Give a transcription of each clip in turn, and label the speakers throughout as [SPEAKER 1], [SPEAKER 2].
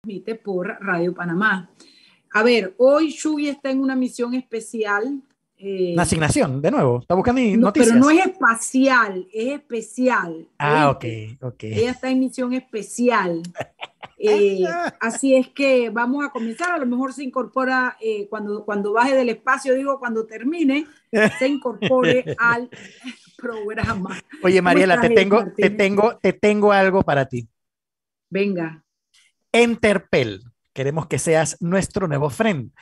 [SPEAKER 1] transmite por Radio Panamá. A ver, hoy Shugi está en una misión especial.
[SPEAKER 2] Eh, una asignación, de nuevo. Está buscando noticias.
[SPEAKER 1] Pero no es espacial, es especial.
[SPEAKER 2] Ah, ok, ok.
[SPEAKER 1] Ella está en misión especial. Eh, así es que vamos a comenzar. A lo mejor se incorpora eh, cuando, cuando baje del espacio, digo, cuando termine, se incorpore al programa.
[SPEAKER 2] Oye, Mariela, te tengo, te, tengo, te tengo algo para ti.
[SPEAKER 1] Venga.
[SPEAKER 2] Enterpel. Queremos que seas nuestro nuevo friend.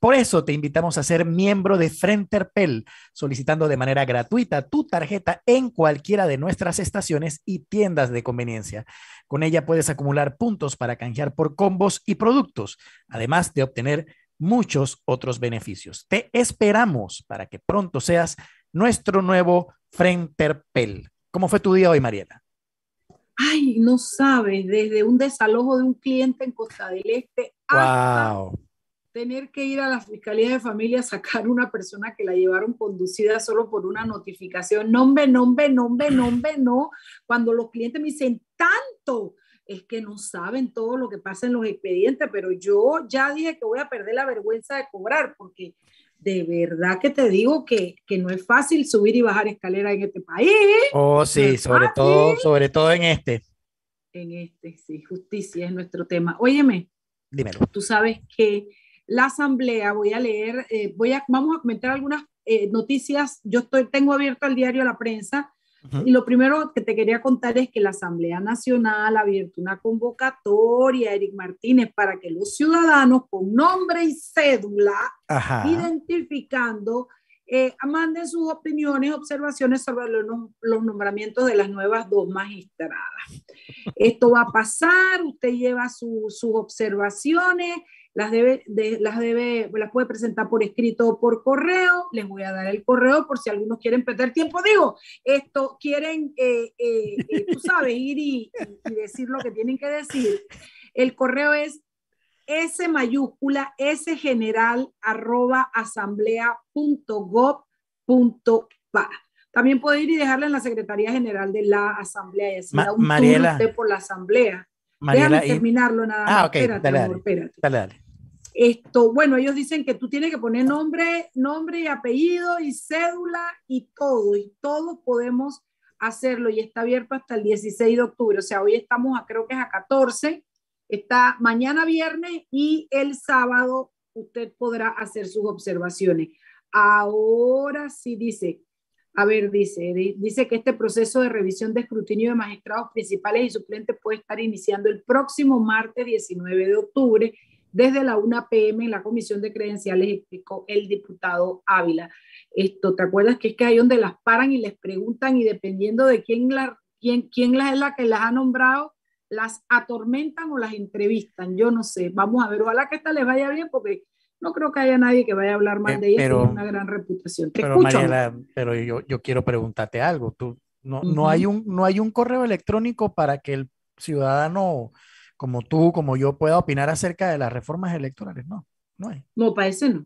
[SPEAKER 2] Por eso te invitamos a ser miembro de Frenterpel, solicitando de manera gratuita tu tarjeta en cualquiera de nuestras estaciones y tiendas de conveniencia. Con ella puedes acumular puntos para canjear por combos y productos, además de obtener muchos otros beneficios. Te esperamos para que pronto seas nuestro nuevo Frenterpel. ¿Cómo fue tu día hoy, Mariela?
[SPEAKER 1] Ay, no sabes, desde un desalojo de un cliente en Costa del Este hasta tener que ir a la Fiscalía de Familia a sacar una persona que la llevaron conducida solo por una notificación. Nombre, nombre, nombre, nombre, no. Cuando los clientes me dicen tanto, es que no saben todo lo que pasa en los expedientes, pero yo ya dije que voy a perder la vergüenza de cobrar porque de verdad que te digo que, que, no es fácil subir y bajar escalera en este país.
[SPEAKER 2] Oh, sí, sobre todo, sobre todo en este.
[SPEAKER 1] En este, sí, justicia es nuestro tema. Óyeme,
[SPEAKER 2] dímelo.
[SPEAKER 1] Tú sabes que la asamblea, voy a leer, eh, voy a, vamos a comentar algunas eh, noticias. Yo estoy, tengo abierto el diario La Prensa y lo primero que te quería contar es que la Asamblea Nacional ha abierto una convocatoria, Eric Martínez, para que los ciudadanos con nombre y cédula, identificando, eh, manden sus opiniones, observaciones sobre los, los, nombramientos de las nuevas dos magistradas. Esto va a pasar, usted lleva sus observaciones las debe, las debe, las puede presentar por escrito o por correo. Les voy a dar el correo por si algunos quieren perder tiempo. Digo, esto quieren, eh, eh, eh, tú sabes, ir y, decir lo que tienen que decir. El correo es S mayúscula S general arroba asamblea También puede ir y dejarla en la Secretaría General de la Asamblea y así da un
[SPEAKER 2] Mariela,
[SPEAKER 1] por la Asamblea. Mariela, Déjame terminarlo nada
[SPEAKER 2] más. Ah, ok, espérate, dale, espérate. dale, dale.
[SPEAKER 1] Esto, bueno, ellos dicen que tú tienes que poner nombre, nombre y apellido y cédula y todo, y todos podemos hacerlo y está abierto hasta el 16 de octubre. O sea, hoy estamos a, creo que es a 14, está mañana viernes y el sábado usted podrá hacer sus observaciones. Ahora sí dice, a ver, dice, dice que este proceso de revisión de escrutinio de magistrados principales y suplentes puede estar iniciando el próximo martes 19 de octubre desde la 1 pm en la Comisión de Credenciales, explicó el diputado Ávila. Esto, ¿te acuerdas que es que hay donde las paran y les preguntan y dependiendo de quién, la, quién, quién la es la que las ha nombrado, las atormentan o las entrevistan? Yo no sé, vamos a ver, ojalá que esta les vaya bien porque no creo que haya nadie que vaya a hablar mal eh, de ella, pero, tiene una gran reputación.
[SPEAKER 2] pero Mariela, pero yo, yo quiero preguntarte algo, tú, no, no, hay un, no hay un correo electrónico para que el ciudadano como tú, como yo, pueda opinar acerca de las reformas electorales. No, no hay.
[SPEAKER 1] No, parece no.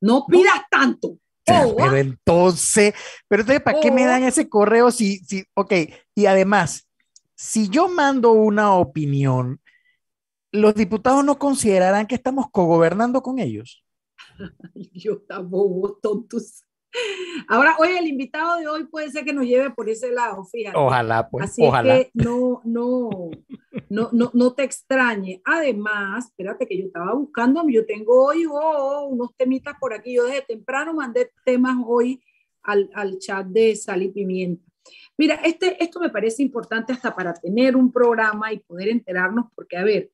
[SPEAKER 1] No pidas tanto.
[SPEAKER 2] Oh, pero entonces, pero entonces, ¿para qué me oh. dan ese correo si, si, ok, y además, si yo mando una opinión, los diputados no considerarán que estamos cogobernando con ellos.
[SPEAKER 1] Yo tampoco, tontos. Ahora, oye, el invitado de hoy puede ser que nos lleve por ese lado, fíjate.
[SPEAKER 2] Ojalá, pues.
[SPEAKER 1] Así
[SPEAKER 2] ojalá.
[SPEAKER 1] que no, no, no, no, no te extrañe. Además, espérate que yo estaba buscando, yo tengo hoy oh, unos temitas por aquí. Yo desde temprano mandé temas hoy al, al chat de Sal y Pimienta. Mira, este, esto me parece importante hasta para tener un programa y poder enterarnos, porque a ver,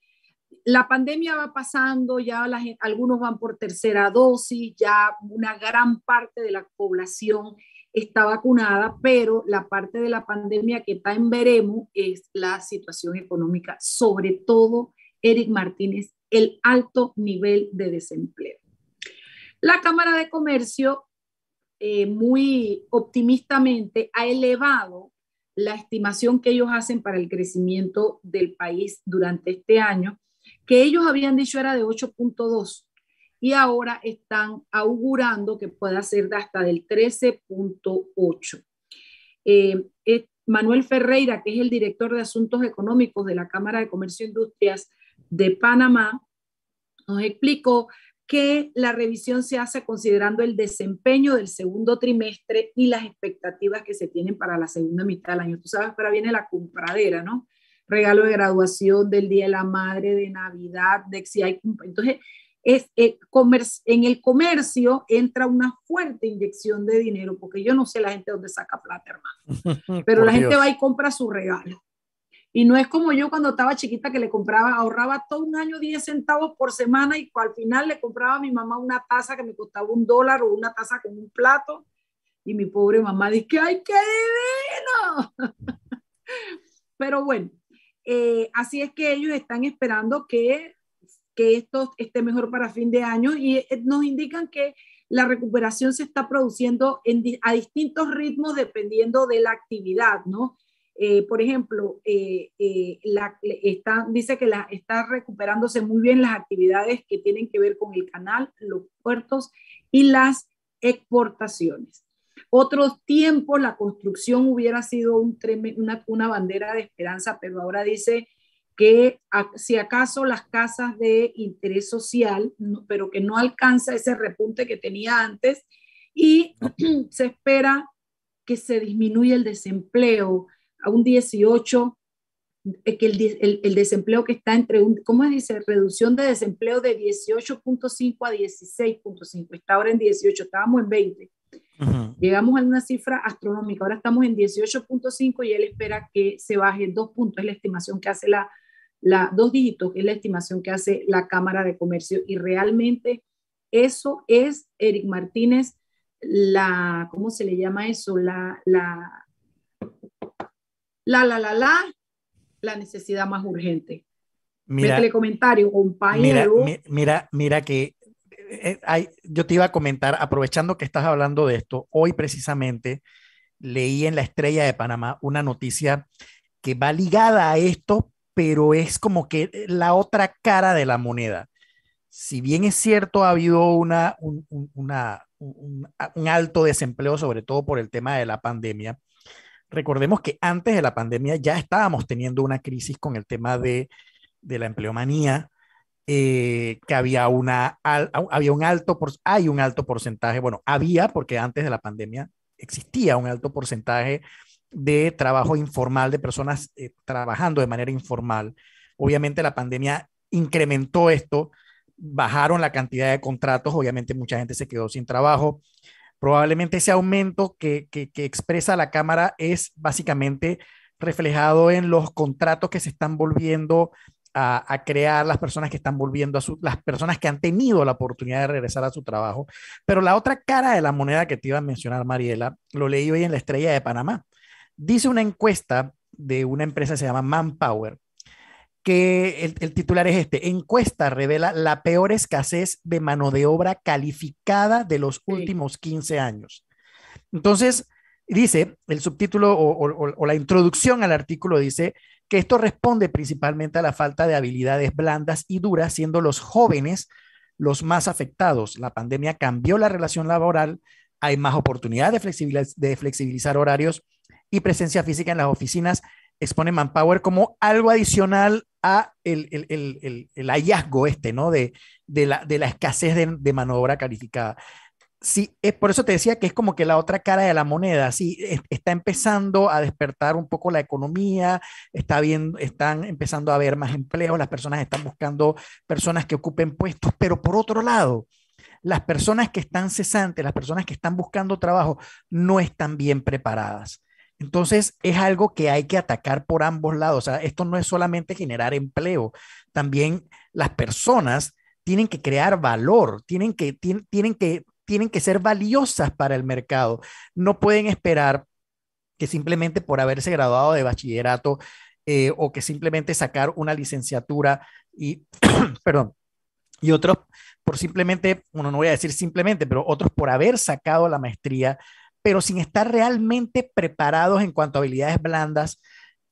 [SPEAKER 1] la pandemia va pasando, ya algunos van por tercera dosis, ya una gran parte de la población está vacunada, pero la parte de la pandemia que está en veremos es la situación económica, sobre todo, Eric Martínez, el alto nivel de desempleo. La Cámara de Comercio, eh, muy optimistamente, ha elevado la estimación que ellos hacen para el crecimiento del país durante este año que ellos habían dicho era de 8.2 y ahora están augurando que pueda ser de hasta del 13.8. Eh, Manuel Ferreira, que es el director de Asuntos Económicos de la Cámara de Comercio e Industrias, de Panamá nos explicó que la revisión se hace considerando el desempeño del segundo trimestre y las expectativas que se tienen para la segunda mitad del año. Tú sabes, pero viene la compradera, ¿no? Regalo de graduación, del Día de la Madre, de Navidad, de si hay... Entonces, es, eh, en el comercio entra una fuerte inyección de dinero, porque yo no sé la gente dónde saca plata, hermano, pero la gente va y compra su regalo. Y no es como yo cuando estaba chiquita que le compraba, ahorraba todo un año 10 centavos por semana y al final le compraba a mi mamá una taza que me costaba un dólar o una taza con un plato. Y mi pobre mamá dice, ¡ay, qué divino! Pero bueno, eh, así es que ellos están esperando que, que esto esté mejor para fin de año y eh, nos indican que la recuperación se está produciendo en, a distintos ritmos dependiendo de la actividad, ¿no? Eh, por ejemplo, la, está, dice que la, recuperándose muy bien las actividades que tienen que ver con el canal, los puertos y las exportaciones. Otros tiempos la construcción hubiera sido un una, una, bandera de esperanza, pero ahora dice que si acaso las casas de interés social, pero que no alcanza ese repunte que tenía antes y se espera que se disminuya el desempleo a un 18, eh, que el, el, desempleo que está entre un, ¿cómo dice? Reducción de desempleo de 18.5 a 16.5. Está ahora en 18, estábamos en 20. Llegamos a una cifra astronómica, ahora estamos en 18.5 y él espera que se baje dos puntos, es la estimación que hace la, la, dos dígitos, es la estimación que hace la Cámara de Comercio y realmente eso es, Eric Martínez, la, ¿cómo se le llama eso? La, la, la, la, la, la, la necesidad más urgente. Mira, Métele comentario, compañero.
[SPEAKER 2] Mira, mira, mira que eh, yo te iba a comentar, aprovechando que estás hablando de esto, hoy precisamente leí en la Estrella de Panamá una noticia que va ligada a esto, pero es como que la otra cara de la moneda. Si bien es cierto, ha habido una, un, una, un, un alto desempleo, sobre todo por el tema de la pandemia, recordemos que antes de la pandemia ya estábamos teniendo una crisis con el tema de, de la empleomanía, eh, que había, una, había un alto, hay un alto porcentaje, bueno, había porque antes de la pandemia existía un alto porcentaje de trabajo informal, de personas eh, trabajando de manera informal. Obviamente la pandemia incrementó esto, bajaron la cantidad de contratos, obviamente mucha gente se quedó sin trabajo, Probablemente ese aumento que, expresa la Cámara es básicamente reflejado en los contratos que se están volviendo a, crear, las personas que están volviendo a su, las personas que han tenido la oportunidad de regresar a su trabajo. Pero la otra cara de la moneda que te iba a mencionar, Mariela, lo leí hoy en la Estrella de Panamá. Dice una encuesta de una empresa que se llama Manpower, que el, titular es este, encuesta revela la peor escasez de mano de obra calificada de los últimos 15 años. Entonces, dice, el subtítulo o, la introducción al artículo dice que esto responde principalmente a la falta de habilidades blandas y duras, siendo los jóvenes los más afectados. La pandemia cambió la relación laboral, hay más oportunidad de, flexibilizar horarios y presencia física en las oficinas expone Manpower como algo adicional a el, el, el, hallazgo este, ¿no? De, de la, escasez de, de, mano de obra calificada. Sí, es por eso te decía que es como que la otra cara de la moneda, sí, está empezando a despertar un poco la economía, está están empezando a haber más empleos, las personas están buscando personas que ocupen puestos, pero por otro lado, las personas que están cesantes, las personas que están buscando trabajo, no están bien preparadas. Entonces, es algo que hay que atacar por ambos lados. O sea, esto no es solamente generar empleo, también las personas tienen que crear valor, tienen que, tienen, que, tienen que ser valiosas para el mercado. No pueden esperar que simplemente por haberse graduado de bachillerato eh, o que simplemente sacar una licenciatura y, perdón, y otros por simplemente, bueno, no voy a decir simplemente, pero otros por haber sacado la maestría pero sin estar realmente preparados en cuanto a habilidades blandas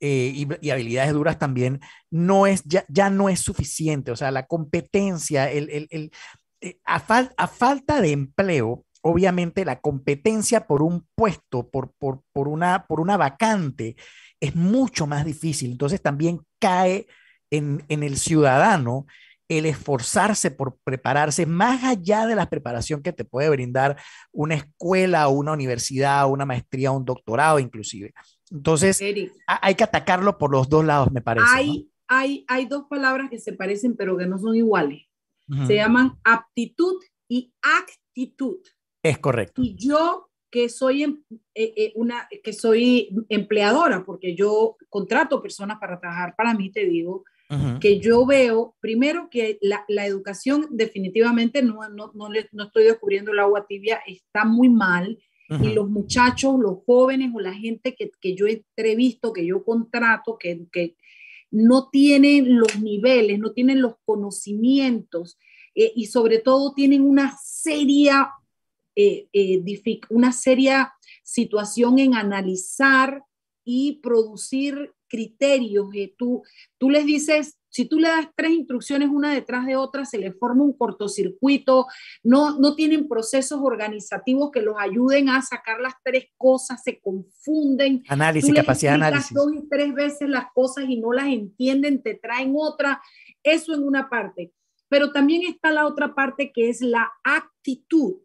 [SPEAKER 2] eh, y, habilidades duras también, no es, ya, ya, no es suficiente. O sea, la competencia, el, el, el eh, a, a, falta de empleo, obviamente la competencia por un puesto, por, por, por, una, por una vacante, es mucho más difícil. Entonces también cae en, en el ciudadano el esforzarse por prepararse más allá de la preparación que te puede brindar una escuela, una universidad, una maestría, un doctorado inclusive. Entonces, hay que atacarlo por los dos lados, me parece.
[SPEAKER 1] Hay, hay, hay dos palabras que se parecen pero que no son iguales. Se llaman aptitud y actitud.
[SPEAKER 2] Es correcto.
[SPEAKER 1] Y yo que soy, em, eh, eh, una, que soy empleadora, porque yo contrato personas para trabajar para mí, te digo, que yo veo, primero que la, la educación definitivamente no, no, no, no, estoy descubriendo el agua tibia, está muy mal. Y los muchachos, los jóvenes o la gente que, que yo entrevisto, que yo contrato, que, que, no tienen los niveles, no tienen los conocimientos eh, y sobre todo tienen una seria, eh, eh, una seria situación en analizar y producir criterios. tú, tú les dices, si tú le das tres instrucciones una detrás de otra, se les forma un cortocircuito, no, no tienen procesos organizativos que los ayuden a sacar las tres cosas, se confunden.
[SPEAKER 2] Análisis, capacidad de análisis.
[SPEAKER 1] dos y tres veces las cosas y no las entienden, te traen otra. Eso en una parte. Pero también está la otra parte que es la actitud,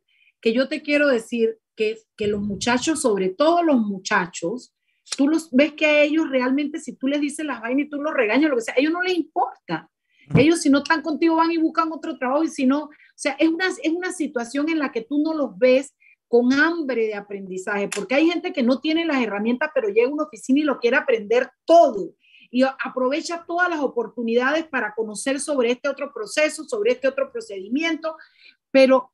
[SPEAKER 1] que yo te quiero decir que, que los muchachos, sobre todo los muchachos, tú los ves que a ellos realmente, si tú les dices las vainas y tú los regañas, lo que sea, a ellos no les importa. Ellos si no están contigo van y buscan otro trabajo y si no, o sea, es una, es una situación en la que tú no los ves con hambre de aprendizaje, porque hay gente que no tiene las herramientas, pero llega a una oficina y lo quiere aprender todo y aprovecha todas las oportunidades para conocer sobre este otro proceso, sobre este otro procedimiento, pero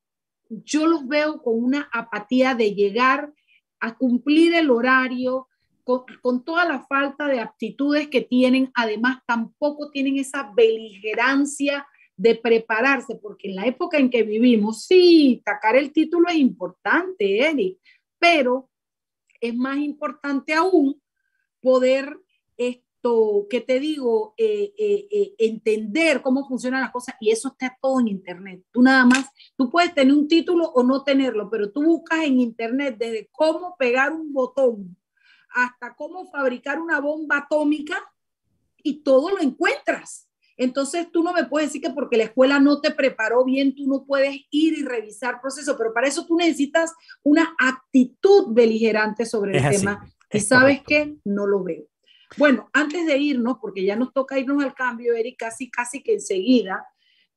[SPEAKER 1] yo los veo con una apatía de llegar a cumplir el horario, con, toda la falta de aptitudes que tienen, además tampoco tienen esa beligerancia de prepararse, porque en la época en que vivimos, sí, sacar el título es importante, Eric, pero es más importante aún poder esto, que te digo, eh, eh, eh, entender cómo funcionan las cosas y eso está todo en Internet. Tú nada más, tú puedes tener un título o no tenerlo, pero tú buscas en Internet desde cómo pegar un botón hasta cómo fabricar una bomba atómica y todo lo encuentras. Entonces tú no me puedes decir que porque la escuela no te preparó bien, tú no puedes ir y revisar proceso, pero para eso tú necesitas una actitud beligerante sobre el tema. Y sabes que no lo veo. Bueno, antes de irnos, porque ya nos toca irnos al cambio, Eric, casi, casi que enseguida,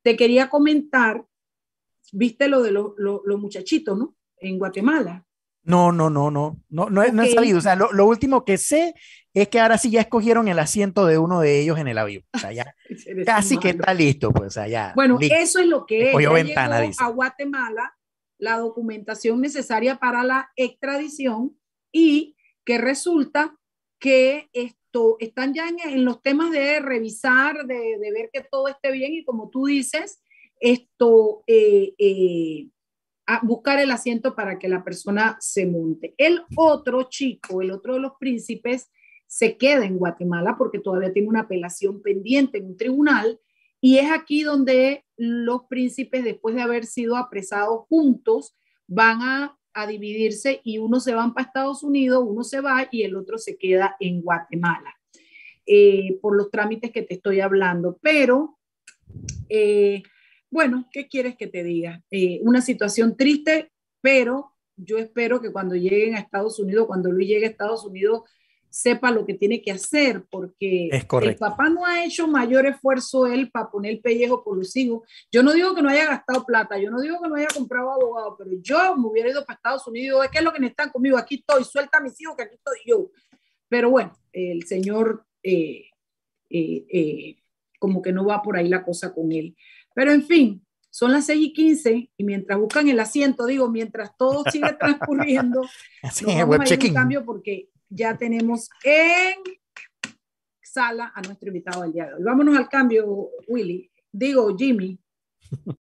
[SPEAKER 1] te quería comentar, viste lo de los muchachitos, ¿no? En Guatemala.
[SPEAKER 2] No, no, no, no, no, no, no he salido. O sea, lo, lo, último que sé es que ahora sí ya escogieron el asiento de uno de ellos en el avión. O sea, ya casi que está listo, pues, allá.
[SPEAKER 1] Bueno, eso es lo que es. Ya ventana, dice. a Guatemala la documentación necesaria para la extradición y que resulta que esto están ya en, los temas de revisar, de, de, ver que todo esté bien y como tú dices, esto eh, eh, a buscar el asiento para que la persona se monte. El otro chico, el otro de los príncipes, se queda en Guatemala porque todavía tiene una apelación pendiente en un tribunal y es aquí donde los príncipes, después de haber sido apresados juntos, van a, dividirse y uno se van para Estados Unidos, uno se va y el otro se queda en Guatemala, eh, por los trámites que te estoy hablando. Pero eh, bueno, ¿qué quieres que te diga? Eh, una situación triste, pero yo espero que cuando lleguen a Estados Unidos, cuando Luis llegue a Estados Unidos, sepa lo que tiene que hacer, porque el papá no ha hecho mayor esfuerzo él para poner el pellejo por los hijos. Yo no digo que no haya gastado plata, yo no digo que no haya comprado abogado, pero yo me hubiera ido para Estados Unidos, ¿qué es lo que necesitan conmigo? Aquí estoy, suelta a mis hijos, que aquí estoy yo. Pero bueno, el señor eh, eh, como que no va por ahí la cosa con él. Pero en fin, son las 6 y 15 y mientras buscan el asiento, digo, mientras todo sigue transcurriendo, Así nos vamos a ir un cambio porque ya tenemos en sala a nuestro invitado del día de hoy. Vámonos al cambio, Willy. Digo, Jimmy.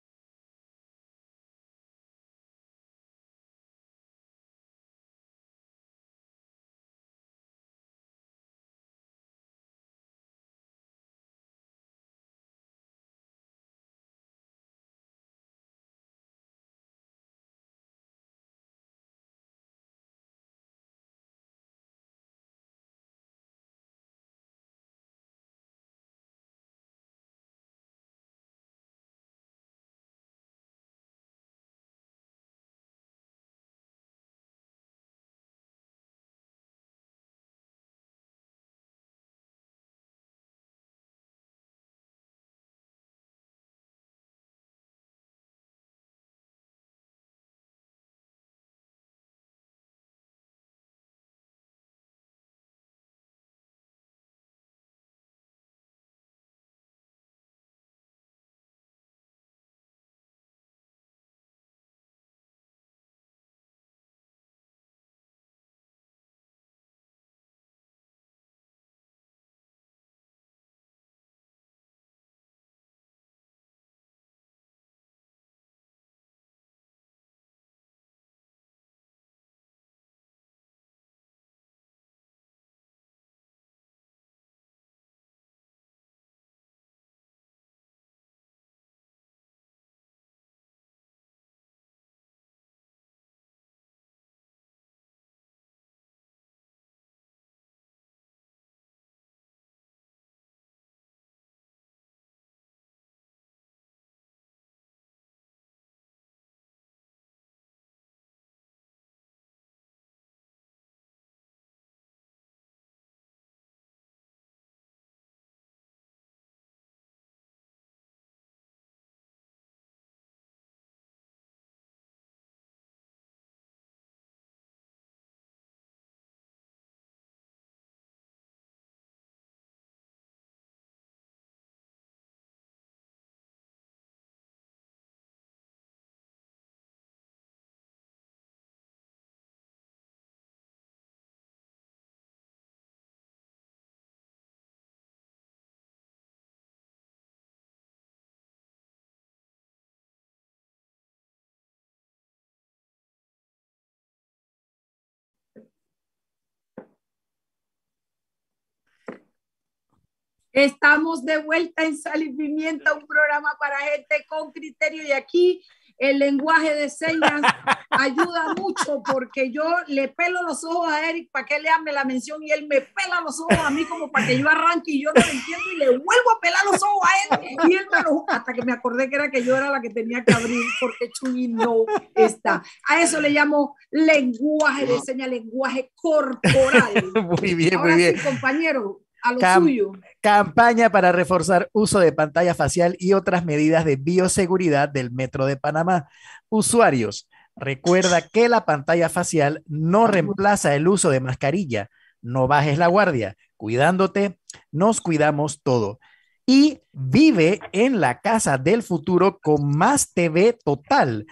[SPEAKER 1] Estamos de vuelta en Sal y Pimienta, un programa para gente con criterio y aquí el lenguaje de señas ayuda mucho porque yo le pelo los ojos a Eric para que le hable la mención y él me pela los ojos a mí como para que yo arranque y yo no lo entiendo y le vuelvo a pelar los ojos a él y él me lo hasta que me acordé que era que yo era la que tenía que abrir porque Chuy no está. A eso le llamo lenguaje de señas, lenguaje corporal.
[SPEAKER 2] Muy bien,
[SPEAKER 1] Ahora
[SPEAKER 2] muy bien.
[SPEAKER 1] sí, compañero, a lo
[SPEAKER 2] Cam-
[SPEAKER 1] suyo.
[SPEAKER 2] Campaña para reforzar uso de pantalla facial y otras medidas de bioseguridad del Metro de Panamá. Usuarios, recuerda que la pantalla facial no reemplaza el uso de mascarilla. No bajes la guardia. Cuidándote, nos cuidamos todo. Y vive en la casa del futuro con más TV total.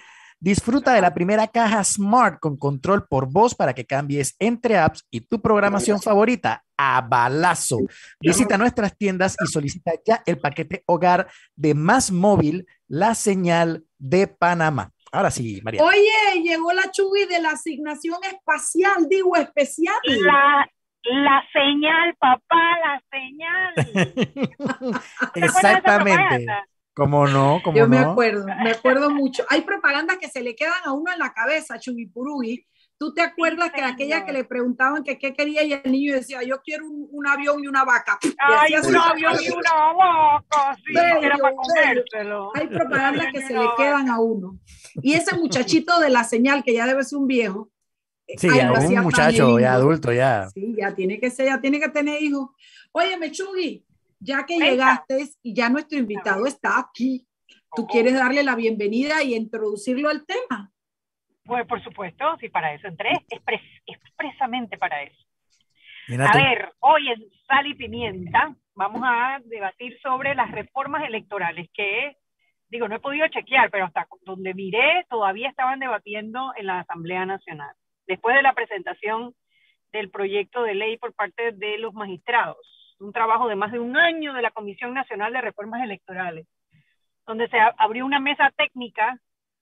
[SPEAKER 2] Disfruta de la primera caja Smart con control por voz para que cambies entre apps y tu programación favorita a balazo. Visita nuestras tiendas y solicita ya el paquete hogar de Más Móvil, la señal de Panamá. Ahora sí, María.
[SPEAKER 1] Oye, llegó la Chubi de la asignación espacial, digo especial.
[SPEAKER 3] La, la señal, papá, la señal. ¿Te acuerdas de esa
[SPEAKER 2] Exactamente. ¿Cómo no? ¿Cómo
[SPEAKER 1] Yo me
[SPEAKER 2] no?
[SPEAKER 1] acuerdo, me acuerdo mucho. Hay propagandas que se le quedan a uno en la cabeza, Chubipurugi. ¿Tú te acuerdas que aquella que le preguntaban que qué quería y el niño decía, yo quiero un, un avión y una vaca? Y
[SPEAKER 3] Ay, un avión y una boca, sí,
[SPEAKER 1] Bello,
[SPEAKER 3] era para
[SPEAKER 1] bello.
[SPEAKER 3] comérselo.
[SPEAKER 1] Hay propagandas que
[SPEAKER 3] Un avión y
[SPEAKER 1] se
[SPEAKER 3] una
[SPEAKER 1] le
[SPEAKER 3] vaca.
[SPEAKER 1] quedan a uno. Y ese muchachito de la señal, que ya debe ser un viejo. eh,
[SPEAKER 2] Sí,
[SPEAKER 1] ay,
[SPEAKER 2] ya un muchacho ya adulto, ya.
[SPEAKER 1] Sí, ya tiene que ser, ya tiene que tener hijos. Oye, Mechugi, ya que
[SPEAKER 3] Venga.
[SPEAKER 1] llegaste y ya nuestro invitado está aquí, ¿tú
[SPEAKER 3] Oh.
[SPEAKER 1] quieres darle la bienvenida y introducirlo al tema?
[SPEAKER 3] Pues por supuesto, sí, para eso entré, expres- expresamente para eso.
[SPEAKER 2] Mira
[SPEAKER 3] A
[SPEAKER 2] tú.
[SPEAKER 3] ver, hoy en Sal y Pimienta vamos a debatir sobre las reformas electorales que, digo, no he podido chequear, pero hasta donde miré todavía estaban debatiendo en la Asamblea Nacional. Después de la presentación del proyecto de ley por parte de los magistrados, un trabajo de más de un año de la Comisión Nacional de Reformas Electorales, donde se abrió una mesa técnica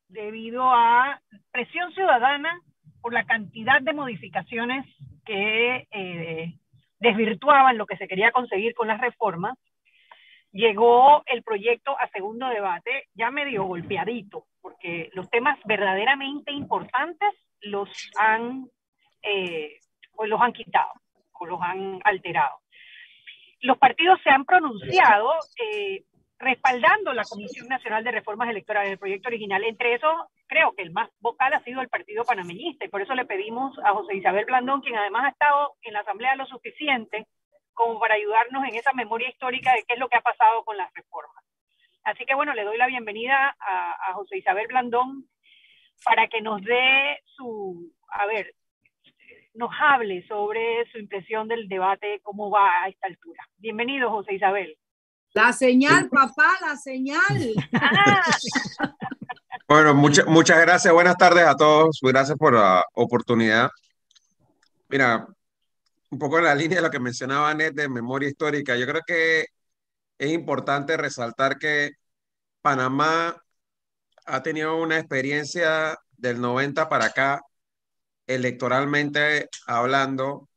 [SPEAKER 3] debido a presión ciudadana por la cantidad de modificaciones que eh, desvirtuaban lo que se quería conseguir con las reformas, llegó el proyecto a segundo debate ya medio golpeadito, porque los temas verdaderamente importantes los han, eh, o los han quitado, o los han alterado. Los partidos se han pronunciado eh, respaldando la Comisión Nacional de Reformas Electorales del proyecto original. Entre esos, creo que el más vocal ha sido el Partido Panameñista, y por eso le pedimos a José Isabel Blandón, quien además ha estado en la Asamblea lo suficiente como para ayudarnos en esa memoria histórica de qué es lo que ha pasado con las reformas. Así que bueno, le doy la bienvenida a, a José Isabel Blandón para que nos dé su, a ver, nos hable sobre su impresión del debate, cómo va a esta altura. Bienvenido, José Isabel.
[SPEAKER 1] La señal, papá, la señal.
[SPEAKER 3] Ah,
[SPEAKER 4] Bueno, mucha- muchas gracias. Buenas tardes a todos. Gracias por la oportunidad. Mira, un poco en la línea de lo que mencionaba Net de memoria histórica, yo creo que es importante resaltar que Panamá ha tenido una experiencia del 90 para acá, electoralmente hablando,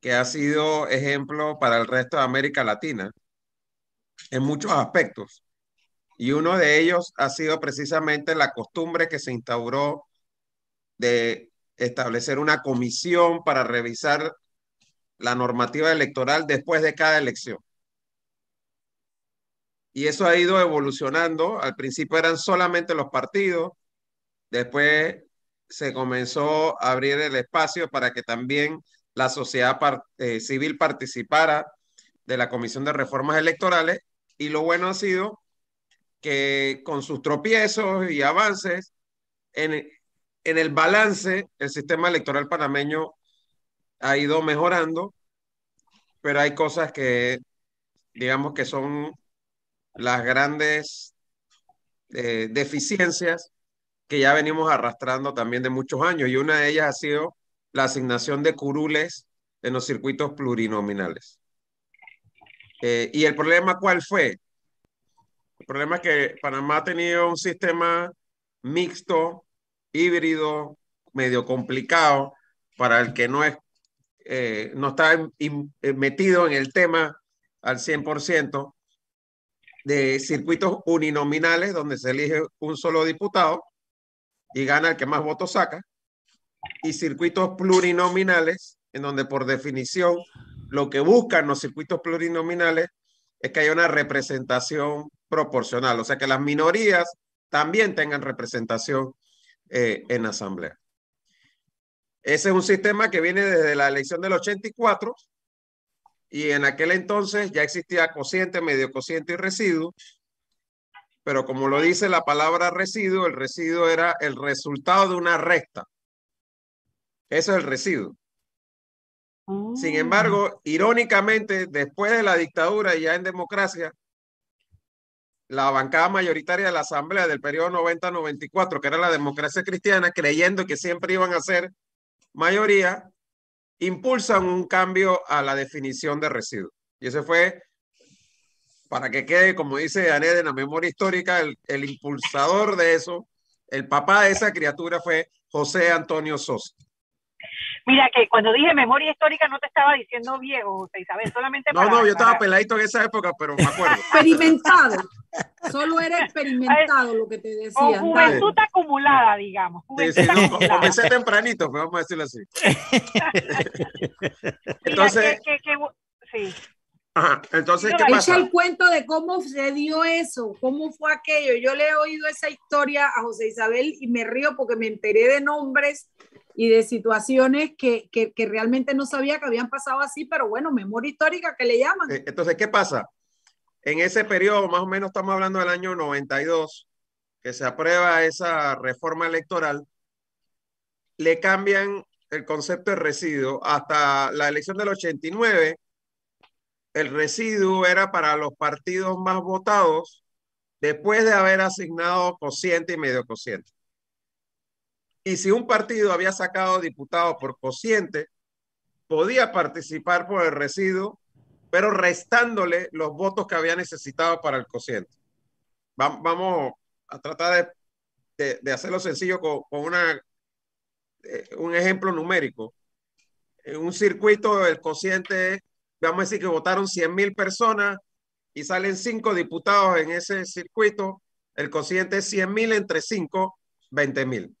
[SPEAKER 4] que ha sido ejemplo para el resto de América Latina en muchos aspectos. Y uno de ellos ha sido precisamente la costumbre que se instauró de establecer una comisión para revisar la normativa electoral después de cada elección. Y eso ha ido evolucionando. Al principio eran solamente los partidos, después se comenzó a abrir el espacio para que también la sociedad eh, civil participara de la Comisión de Reformas Electorales. Y lo bueno ha sido que con sus tropiezos y avances en, en el balance, el sistema electoral panameño ha ido mejorando, pero hay cosas que, digamos que son las grandes eh, deficiencias que ya venimos arrastrando también de muchos años, y una de ellas ha sido la asignación de curules en los circuitos plurinominales. Eh, ¿Y el problema cuál fue? El problema es que Panamá ha tenido un sistema mixto, híbrido, medio complicado, para el que no, es, eh, no está in- in- metido en el tema. al 100% de circuitos uninominales donde se elige un solo diputado y gana el que más votos saca, y circuitos plurinominales en donde por definición lo que buscan los circuitos plurinominales es que haya una representación proporcional, o sea, que las minorías también tengan representación eh, en asamblea. Ese es un sistema que viene desde la elección del 84 y en aquel entonces ya existía cociente, medio cociente y residuo, pero como lo dice la palabra residuo, el residuo era el resultado de una recta. Eso es el residuo. Sin
[SPEAKER 3] Mm.
[SPEAKER 4] embargo, irónicamente, después de la dictadura y ya en democracia, la bancada mayoritaria de la Asamblea del periodo 90-94, que era la democracia cristiana, creyendo que siempre iban a ser mayoría, impulsan un cambio a la definición de residuo. Y ese fue, para que quede, como dice Anet en la memoria histórica, el, el impulsador de eso, el papá de esa criatura fue José Antonio Sosa.
[SPEAKER 3] Mira que cuando dije memoria histórica no te estaba diciendo viejo, José Isabel, solamente
[SPEAKER 4] No,
[SPEAKER 3] para-
[SPEAKER 4] no, yo estaba
[SPEAKER 3] para-
[SPEAKER 4] peladito en esa época, pero me acuerdo.
[SPEAKER 1] Experimentado. Solo era experimentado lo que te
[SPEAKER 3] Con
[SPEAKER 1] decían.
[SPEAKER 3] juventud acumulada, digamos. Juventud
[SPEAKER 4] sí, no,
[SPEAKER 3] acumulada.
[SPEAKER 4] comencé tempranito, pues vamos a decirlo así.
[SPEAKER 3] Mira,
[SPEAKER 4] Entonces,
[SPEAKER 3] que- que- que- sí.
[SPEAKER 4] Ajá, entonces, ¿qué pasa?
[SPEAKER 1] Echa el cuento de cómo se dio eso, cómo fue aquello. Yo le he oído esa historia a José Isabel y me río porque me enteré de nombres y de situaciones que, que, que realmente no sabía que habían pasado así, pero bueno, memoria histórica que le llaman.
[SPEAKER 4] Eh, Entonces, ¿qué pasa? En ese periodo, más o menos estamos hablando del año 92, que se aprueba esa reforma electoral, le cambian el concepto de residuo. Hasta la elección del 89, el residuo era para los partidos más votados después de haber asignado cociente y medio cociente. Y si un partido había sacado diputados por cociente, podía participar por el residuo pero restándole los votos que había necesitado para el cociente. Va- vamos a tratar de, hacerlo sencillo con, eh, un ejemplo numérico. En un circuito, el cociente, vamos a decir que votaron 100 mil personas y salen cinco diputados en ese circuito, el cociente es 100 mil entre 5, 20 mil.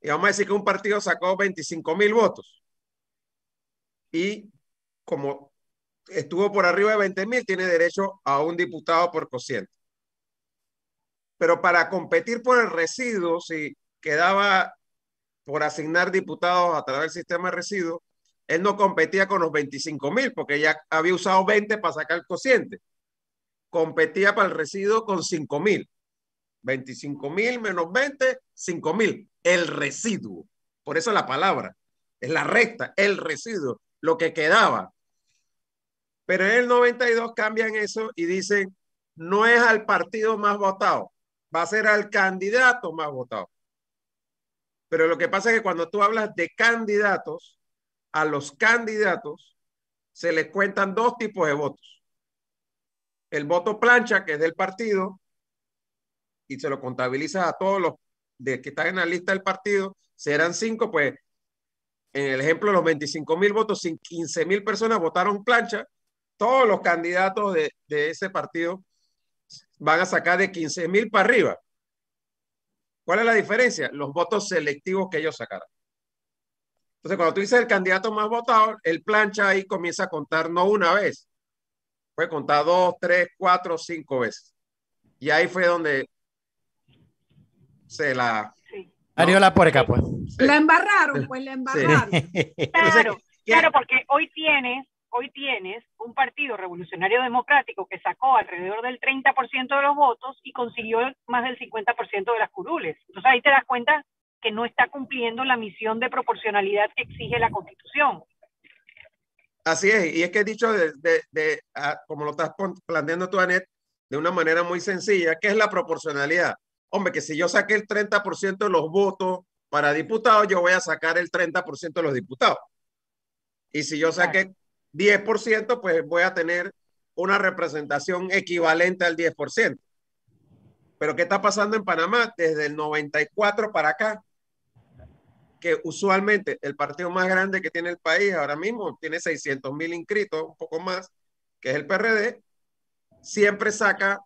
[SPEAKER 4] Y vamos a decir que un partido sacó 25 mil votos. Y como estuvo por arriba de 20 mil, tiene derecho a un diputado por cociente. Pero para competir por el residuo, si quedaba por asignar diputados a través del sistema de residuos, él no competía con los 25 mil, porque ya había usado 20 para sacar el cociente. Competía para el residuo con 5 mil. 25 mil menos 20, 5 mil. El residuo. Por eso la palabra. Es la recta, el residuo, lo que quedaba. Pero en el 92 cambian eso y dicen, no es al partido más votado, va a ser al candidato más votado. Pero lo que pasa es que cuando tú hablas de candidatos, a los candidatos se les cuentan dos tipos de votos. El voto plancha, que es del partido, y se lo contabiliza a todos los de que están en la lista del partido, serán cinco, pues en el ejemplo, los 25 mil votos, 15 mil personas votaron plancha, todos los candidatos de, de ese partido van a sacar de 15 mil para arriba. ¿Cuál es la diferencia? Los votos selectivos que ellos sacaron. Entonces, cuando tú dices el candidato más votado, el plancha ahí comienza a contar no una vez, puede contar dos, tres, cuatro, cinco veces. Y ahí fue donde se la...
[SPEAKER 3] sí.
[SPEAKER 2] Arió la puerca, pues.
[SPEAKER 4] sí.
[SPEAKER 1] La embarraron, pues la embarraron.
[SPEAKER 3] Claro,
[SPEAKER 4] ¿qué-
[SPEAKER 3] claro, porque hoy tienes, hoy tienes un partido revolucionario democrático que sacó alrededor del 30% de los votos y consiguió más del 50% de las curules. Entonces ahí te das cuenta que no está cumpliendo la misión de proporcionalidad que exige la Constitución.
[SPEAKER 4] Así es, y es que he dicho, de, de- de, ah, como lo estás planteando tú, Anet, de una manera muy sencilla, ¿qué es la proporcionalidad? Hombre, que si yo saqué el 30% de los votos para diputados, yo voy a sacar el 30% de los diputados. Y si yo saqué 10%, pues voy a tener una representación equivalente al 10%. Pero ¿qué está pasando en Panamá desde el 94 para acá? Que usualmente el partido más grande que tiene el país ahora mismo tiene 600 mil inscritos, un poco más, que es el PRD, siempre saca,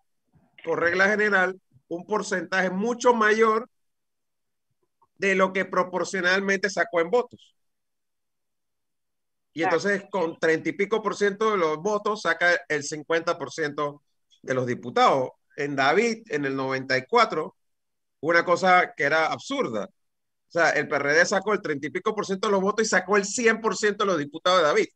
[SPEAKER 4] por regla general, un porcentaje mucho mayor de lo que proporcionalmente sacó en votos. Y entonces con treinta y pico por ciento de los votos saca el 50 por ciento de los diputados. En David, en el 94, una cosa que era absurda. O sea, el PRD sacó el treinta y pico por ciento de los votos y sacó el 100 por ciento de los diputados de David.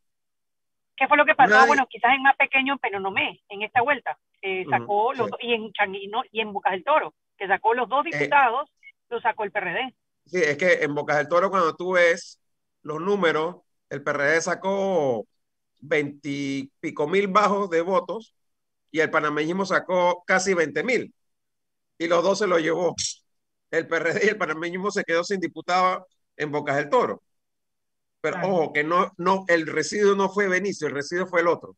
[SPEAKER 3] ¿Qué fue lo que pasó? Bueno, quizás en más pequeño, pero no me, en esta vuelta. Eh, sacó los y en Changuino y en Bocas del Toro, que sacó los dos eh, diputados, lo sacó el PRD.
[SPEAKER 4] Sí, es que en Bocas del Toro, cuando tú ves los números, el PRD sacó veintipico mil bajos de votos y el panameñismo sacó casi 20 mil. Y los dos se lo llevó. El PRD y el panameñismo se quedó sin diputado en Bocas del Toro. Pero ojo, que no, no, el residuo no fue Benicio, el residuo fue el otro.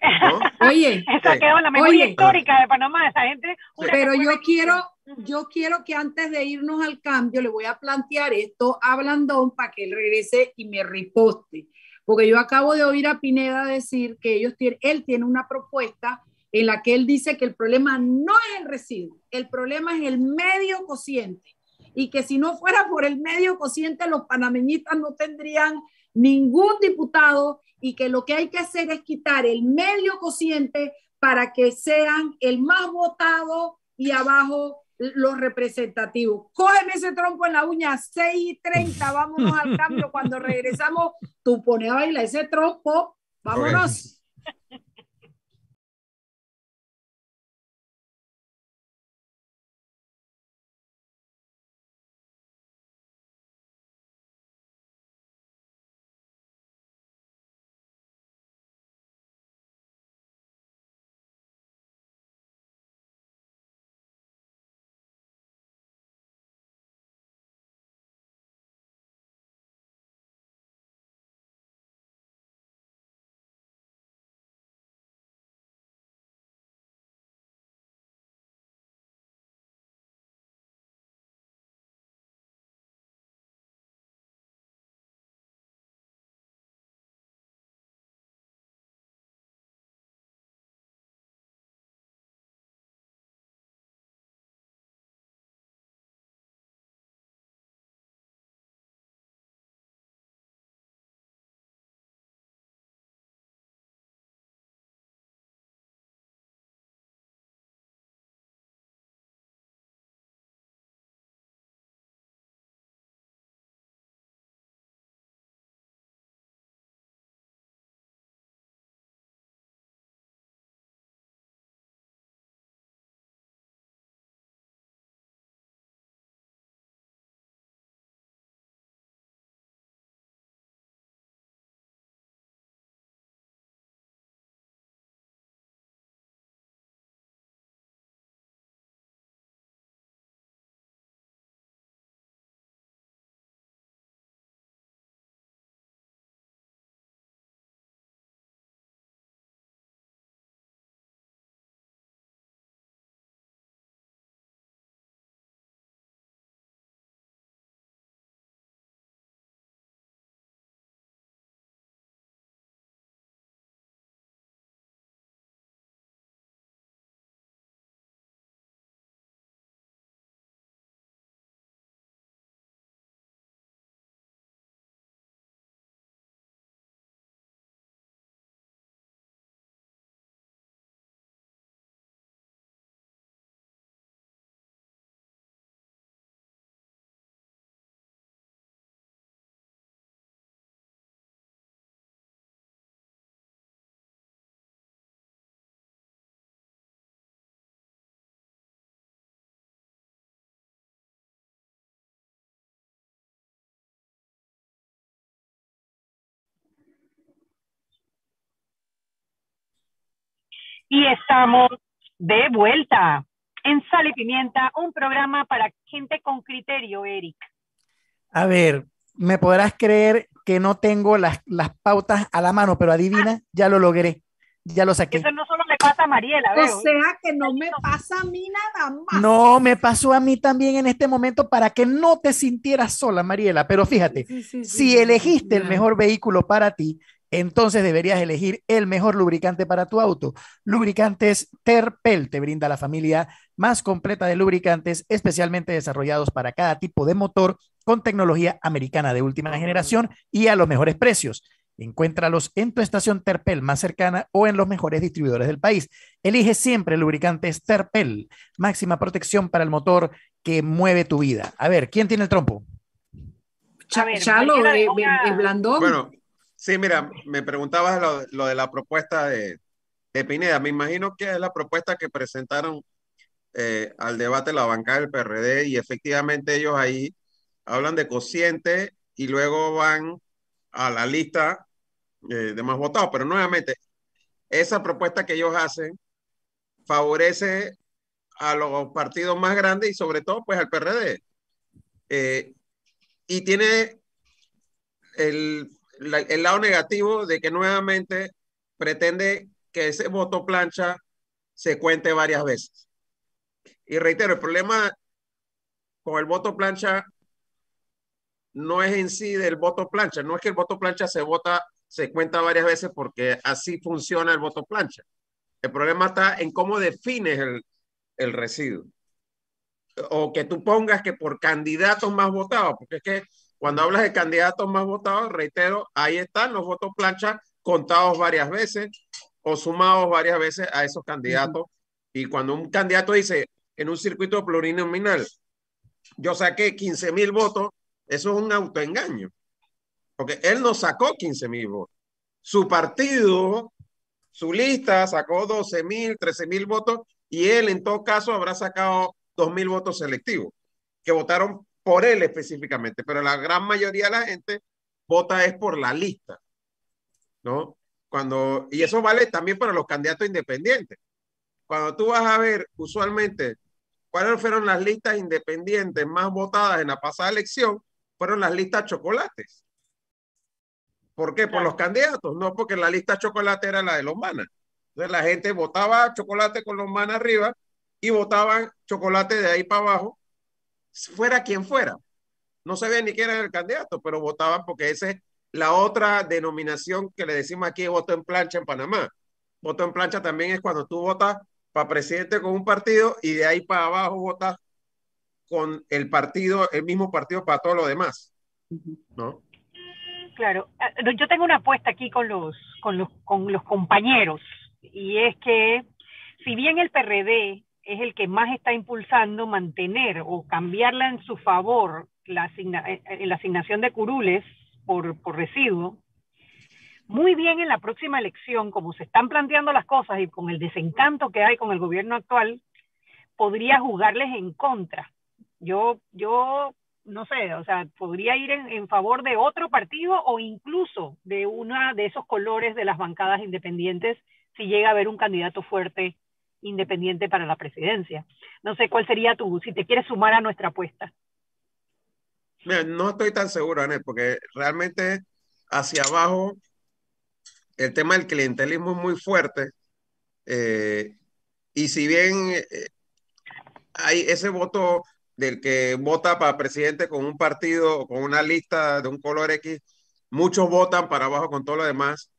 [SPEAKER 1] Oye,
[SPEAKER 3] eso quedó la memoria histórica de Panamá, esa gente.
[SPEAKER 1] Pero yo quiero, yo quiero que antes de irnos al cambio le voy a plantear esto a Blandón para que él regrese y me riposte. Porque yo acabo de oír a Pineda decir que ellos tienen, él tiene una propuesta en la que él dice que el problema no es el residuo, el problema es el medio cociente. Y que si no fuera por el medio cociente, los panameñistas no tendrían ningún diputado y que lo que hay que hacer es quitar el medio cociente para que sean el más votado y abajo los representativos. Cógeme ese trompo en la uña, 6 y 30, vámonos al cambio. Cuando regresamos, tú pones a bailar ese trompo, vámonos.
[SPEAKER 3] Y estamos de vuelta en Sal y Pimienta, un programa para gente con criterio, Eric.
[SPEAKER 2] A ver, me podrás creer que no tengo las, las pautas a la mano, pero adivina, ya lo logré. Ya lo saqué.
[SPEAKER 3] Eso no solo le pasa a Mariela,
[SPEAKER 1] O sea que no me pasa a mí nada más.
[SPEAKER 2] No, me pasó a mí también en este momento para que no te sintieras sola, Mariela. Pero fíjate, si elegiste el mejor vehículo para ti, entonces deberías elegir el mejor lubricante para tu auto. Lubricantes Terpel te brinda la familia más completa de lubricantes especialmente desarrollados para cada tipo de motor con tecnología americana de última generación y a los mejores precios. Encuéntralos en tu estación Terpel más cercana o en los mejores distribuidores del país. Elige siempre lubricantes Terpel, máxima protección para el motor que mueve tu vida. A ver, ¿quién tiene el trompo?
[SPEAKER 1] Chalo, eh, eh, Blandón.
[SPEAKER 4] Bueno, sí, mira, me preguntabas lo, de la propuesta de, Pineda. Me imagino que es la propuesta que presentaron eh, al debate la bancada del PRD y efectivamente ellos ahí hablan de cociente y luego van a la lista de más votados. Pero nuevamente, esa propuesta que ellos hacen favorece a los partidos más grandes y sobre todo pues al PRD. Eh, y tiene el, el, lado negativo de que nuevamente pretende que ese voto plancha se cuente varias veces. Y reitero, el problema con el voto plancha no es en sí del voto plancha, no es que el voto plancha se vota se cuenta varias veces porque así funciona el voto plancha. El problema está en cómo defines el, el residuo. O que tú pongas que por candidatos más votados, porque es que cuando hablas de candidatos más votados, reitero, ahí están los votos plancha contados varias veces o sumados varias veces a esos candidatos. Y cuando un candidato dice en un circuito plurinominal, yo saqué 15 mil votos, eso es un autoengaño porque él no sacó 15 mil votos. Su partido, su lista sacó 12 mil, 13 mil votos y él en todo caso habrá sacado 2 mil votos selectivos que votaron por él específicamente, pero la gran mayoría de la gente vota es por la lista, ¿no? Cuando, y eso vale también para los candidatos independientes. Cuando tú vas a ver usualmente cuáles fueron las listas independientes más votadas en la pasada elección, fueron las listas chocolates. ¿Por qué? Por los candidatos, no porque la lista chocolate era la de los manas. Entonces la gente votaba chocolate con los manas arriba y votaban chocolate de ahí para abajo, fuera quien fuera. No sabían ni quién era el candidato, pero votaban porque esa es la otra denominación que le decimos aquí, voto en plancha en Panamá. Voto en plancha también es cuando tú votas para presidente con un partido y de ahí para abajo votas con el partido, el mismo partido para todo lo demás. ¿no?
[SPEAKER 3] Claro, ah, yo tengo una apuesta aquí con los, con los, con los compañeros y es que si bien el PRD es el que más está impulsando mantener o cambiarla en su favor la, eh, eh, la asignación de curules por, por residuo, muy bien en la próxima elección, como se están planteando las cosas y con el desencanto que hay con el gobierno actual, podría jugarles en contra. Yo, yo no sé, o sea, podría ir en, favor de otro partido o incluso de una de esos colores de las bancadas independientes si llega a haber un candidato fuerte independiente para la presidencia. No sé cuál sería tu, si te quieres sumar a nuestra apuesta.
[SPEAKER 4] no estoy tan seguro, Anet, porque realmente hacia abajo el tema del clientelismo es muy fuerte. Eh, y si bien eh, hay ese voto del que vota para presidente con un partido, con una lista de un color X, muchos votan para abajo con todo lo demás.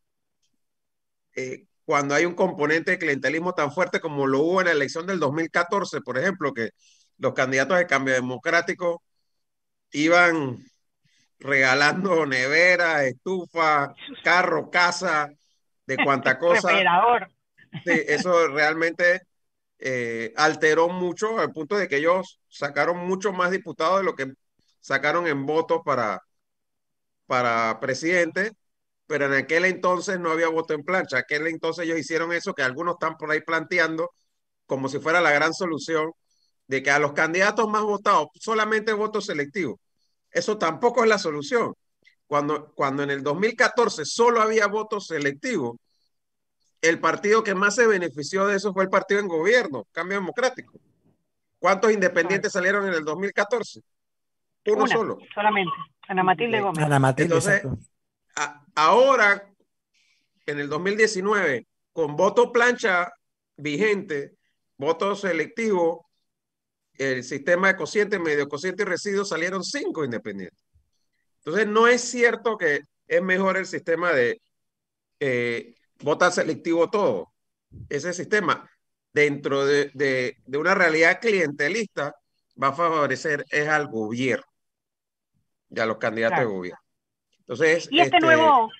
[SPEAKER 4] Eh, cuando hay un componente de clientelismo tan fuerte como lo hubo en la elección del 2014, por ejemplo, que los candidatos de cambio democrático iban regalando nevera, estufa, carro, casa, de cuanta cosa. Sí, eso realmente eh, alteró mucho al punto de que ellos sacaron mucho más diputados de lo que sacaron en votos para, para presidente, pero en aquel entonces no había voto en plancha. En aquel entonces ellos hicieron eso que algunos están por ahí planteando como si fuera la gran solución de que a los candidatos más votados solamente voto selectivo. Eso tampoco es la solución. Cuando, cuando en el 2014 solo había votos selectivos, el partido que más se benefició de eso fue el partido en gobierno, Cambio Democrático. ¿Cuántos independientes salieron en el 2014? Uno solo.
[SPEAKER 3] Solamente, Ana Matilde Gómez.
[SPEAKER 2] Ana Matilde,
[SPEAKER 4] Entonces, ahora, en el 2019, con voto plancha vigente, voto selectivo, el sistema de cociente, medio cociente y residuos salieron cinco independientes. Entonces, no es cierto que es mejor el sistema de eh, vota selectivo todo. Ese sistema, dentro de, de, de, una realidad clientelista, va a favorecer es al gobierno y a los candidatos claro. de gobierno. Entonces,
[SPEAKER 3] y este, este nuevo,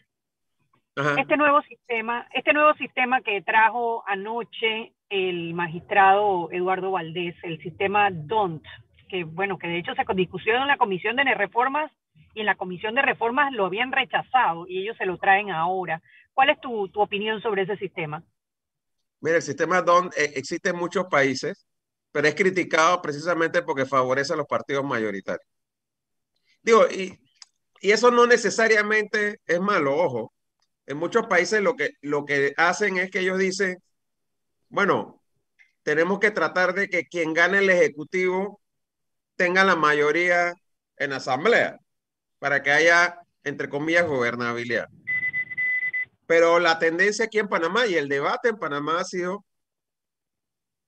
[SPEAKER 3] Ajá. este nuevo sistema, este nuevo sistema que trajo anoche el magistrado Eduardo Valdés, el sistema DONT, que bueno, que de hecho se discutió en la Comisión de Reformas y en la Comisión de Reformas lo habían rechazado y ellos se lo traen ahora. ¿Cuál es tu, tu opinión sobre ese sistema?
[SPEAKER 4] Mira, el sistema DONT eh, existe en muchos países, pero es criticado precisamente porque favorece a los partidos mayoritarios. Digo, y, y eso no necesariamente es malo, ojo. En muchos países lo que, lo que hacen es que ellos dicen, bueno, tenemos que tratar de que quien gane el Ejecutivo tenga la mayoría en asamblea para que haya, entre comillas, gobernabilidad. Pero la tendencia aquí en Panamá y el debate en Panamá ha sido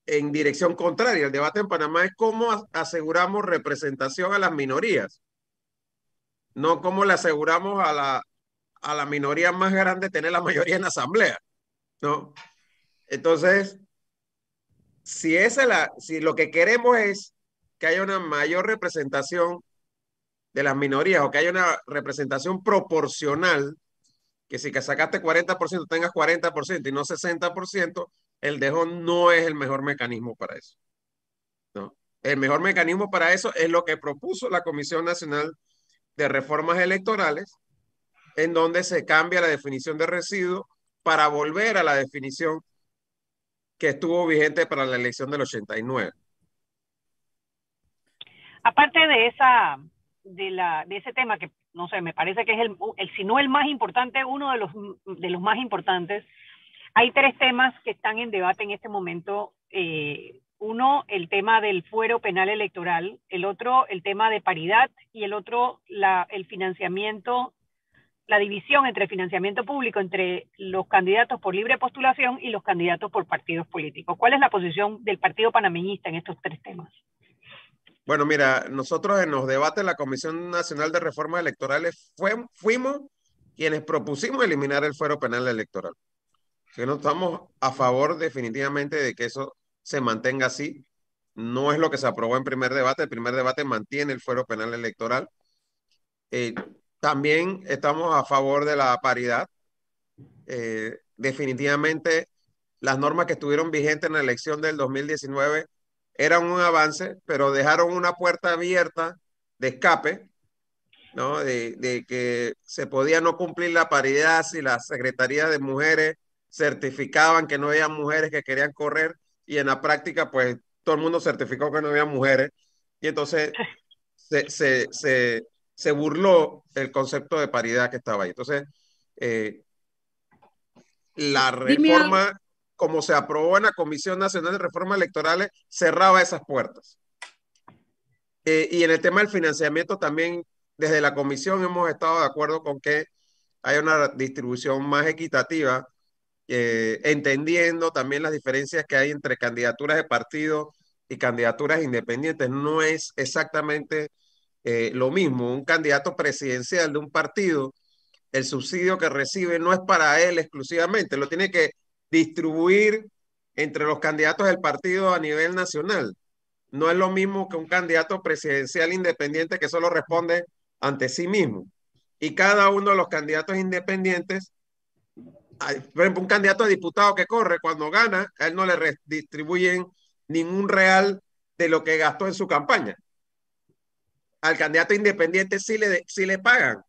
[SPEAKER 4] en dirección contraria. El debate en Panamá es cómo aseguramos representación a las minorías, no cómo le aseguramos a la, a la minoría más grande tener la mayoría en la asamblea. ¿no? Entonces, si, esa la, si lo que queremos es que haya una mayor representación de las minorías o que haya una representación proporcional, que si que sacaste 40% tengas 40% y no 60%, el dejón no es el mejor mecanismo para eso. ¿no? El mejor mecanismo para eso es lo que propuso la Comisión Nacional de Reformas Electorales, en donde se cambia la definición de residuo para volver a la definición que estuvo vigente para la elección del 89.
[SPEAKER 3] Aparte de esa de la de ese tema que no sé, me parece que es el, el si no el más importante, uno de los de los más importantes. Hay tres temas que están en debate en este momento. Eh, uno, el tema del fuero penal electoral, el otro, el tema de paridad y el otro, el financiamiento la división entre financiamiento público entre los candidatos por libre postulación y los candidatos por partidos políticos. ¿Cuál es la posición del Partido Panameñista en estos tres temas?
[SPEAKER 4] Bueno, mira, nosotros en los debates de la Comisión Nacional de Reformas Electorales fuimos quienes propusimos eliminar el fuero penal electoral. Que no estamos a favor definitivamente de que eso se mantenga así. No es lo que se aprobó en primer debate. El primer debate mantiene el fuero penal electoral. Eh, también estamos a favor de la paridad. Eh, definitivamente, las normas que estuvieron vigentes en la elección del 2019 eran un avance, pero dejaron una puerta abierta de escape, ¿no? De, de que se podía no cumplir la paridad si las secretarías de mujeres certificaban que no había mujeres que querían correr y en la práctica, pues todo el mundo certificó que no había mujeres y entonces se, se, se se burló el concepto de paridad que estaba ahí. Entonces, eh, la reforma, como se aprobó en la Comisión Nacional de Reformas Electorales, cerraba esas puertas. Eh, y en el tema del financiamiento también, desde la comisión hemos estado de acuerdo con que haya una distribución más equitativa, eh, entendiendo también las diferencias que hay entre candidaturas de partido y candidaturas independientes. No es exactamente eh, lo mismo, un candidato presidencial de un partido, el subsidio que recibe no es para él exclusivamente, lo tiene que distribuir entre los candidatos del partido a nivel nacional. No es lo mismo que un candidato presidencial independiente que solo responde ante sí mismo. Y cada uno de los candidatos independientes, por ejemplo, un candidato a diputado que corre, cuando gana, a él no le redistribuyen ningún real de lo que gastó en su campaña al candidato independiente sí le, sí le pagan.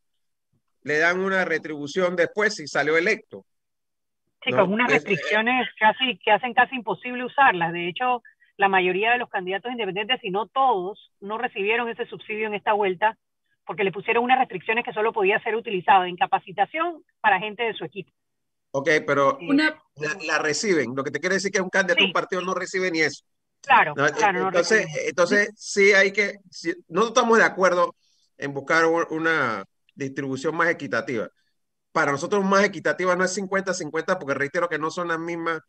[SPEAKER 4] Le dan una retribución después si salió electo.
[SPEAKER 3] Sí, con unas restricciones casi que hacen casi imposible usarlas. De hecho, la mayoría de los candidatos independientes, si no todos, no recibieron ese subsidio en esta vuelta porque le pusieron unas restricciones que solo podía ser utilizado en capacitación para gente de su equipo.
[SPEAKER 4] Ok, pero una... la, reciben. Lo que te quiere decir que un candidato a un partido no recibe ni eso.
[SPEAKER 3] Claro, claro.
[SPEAKER 4] entonces, entonces sí hay que, no estamos de acuerdo en buscar una distribución más equitativa. Para nosotros más equitativa no es 50-50 porque reitero que no son las mismas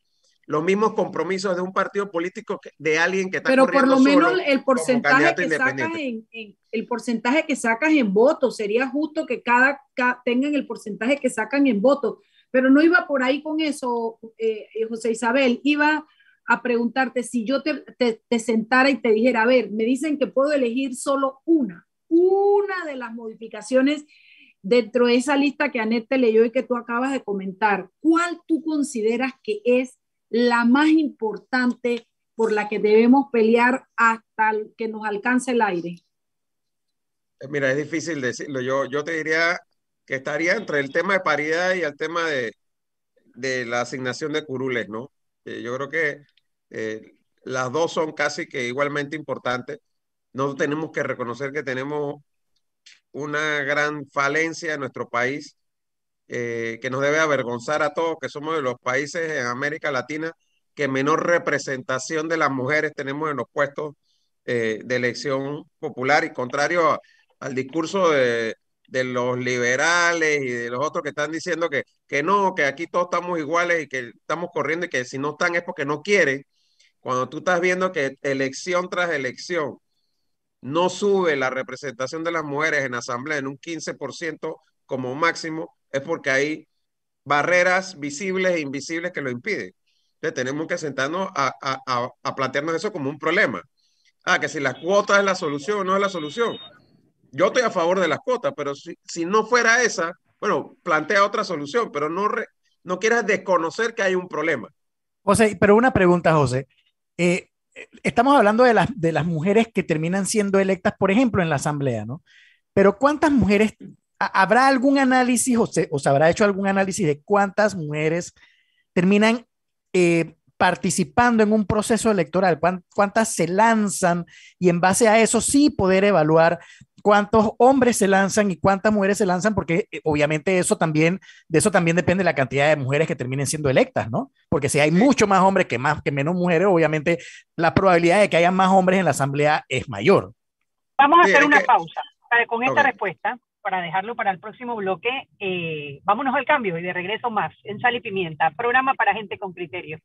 [SPEAKER 4] los mismos compromisos de un partido político de alguien que está
[SPEAKER 1] pero por lo menos el porcentaje que sacas en, el porcentaje que sacas en votos sería justo que cada, cada, tengan el porcentaje que sacan en votos pero no iba por ahí con eso, eh, José Isabel, iba a preguntarte si yo te, te, sentara y te dijera, a ver, me dicen que puedo elegir solo una, una de las modificaciones dentro de esa lista que Anet te leyó y que tú acabas de comentar, ¿cuál tú consideras que es la más importante por la que debemos pelear hasta que nos alcance el aire?
[SPEAKER 4] Eh, mira, es difícil decirlo. Yo, yo te diría que estaría entre el tema de paridad y el tema de, de la asignación de curules, ¿no? Eh, yo creo que eh, las dos son casi que igualmente importantes. No tenemos que reconocer que tenemos una gran falencia en nuestro país eh, que nos debe avergonzar a todos, que somos de los países en América Latina que menor representación de las mujeres tenemos en los puestos de elección popular y contrario al discurso de, de los liberales y de los otros que están diciendo que, que no, que aquí todos estamos iguales y que estamos corriendo y que si no están es porque no quieren, cuando tú estás viendo que elección tras elección no sube la representación de las mujeres en asamblea en un 15% como máximo, es porque hay barreras visibles e invisibles que lo impiden. Entonces tenemos que sentarnos a, a, a plantearnos eso como un problema. Ah, que si la cuota es la solución o no es la solución yo estoy a favor de las cuotas, pero si, si no fuera esa, bueno, plantea otra solución, pero no, no quieras desconocer que hay un problema.
[SPEAKER 2] José, pero una pregunta, José. Eh, estamos hablando de las, de las mujeres que terminan siendo electas, por ejemplo, en la Asamblea, ¿no? Pero ¿cuántas mujeres, habrá algún análisis o se, o se habrá hecho algún análisis de cuántas mujeres terminan eh, participando en un proceso electoral, cuántas se lanzan y en base a eso sí poder evaluar cuántos hombres se lanzan y cuántas mujeres se lanzan, porque eh, obviamente eso también, de eso también depende la cantidad de mujeres que terminen siendo electas, ¿no? Porque si hay mucho más hombres que, más, que menos mujeres, obviamente la probabilidad de que haya más hombres en la asamblea es mayor.
[SPEAKER 3] Vamos a hacer una pausa con esta respuesta para dejarlo para el próximo bloque. Eh, vámonos al cambio y de regreso más en Sal y Pimienta, programa para gente con criterio.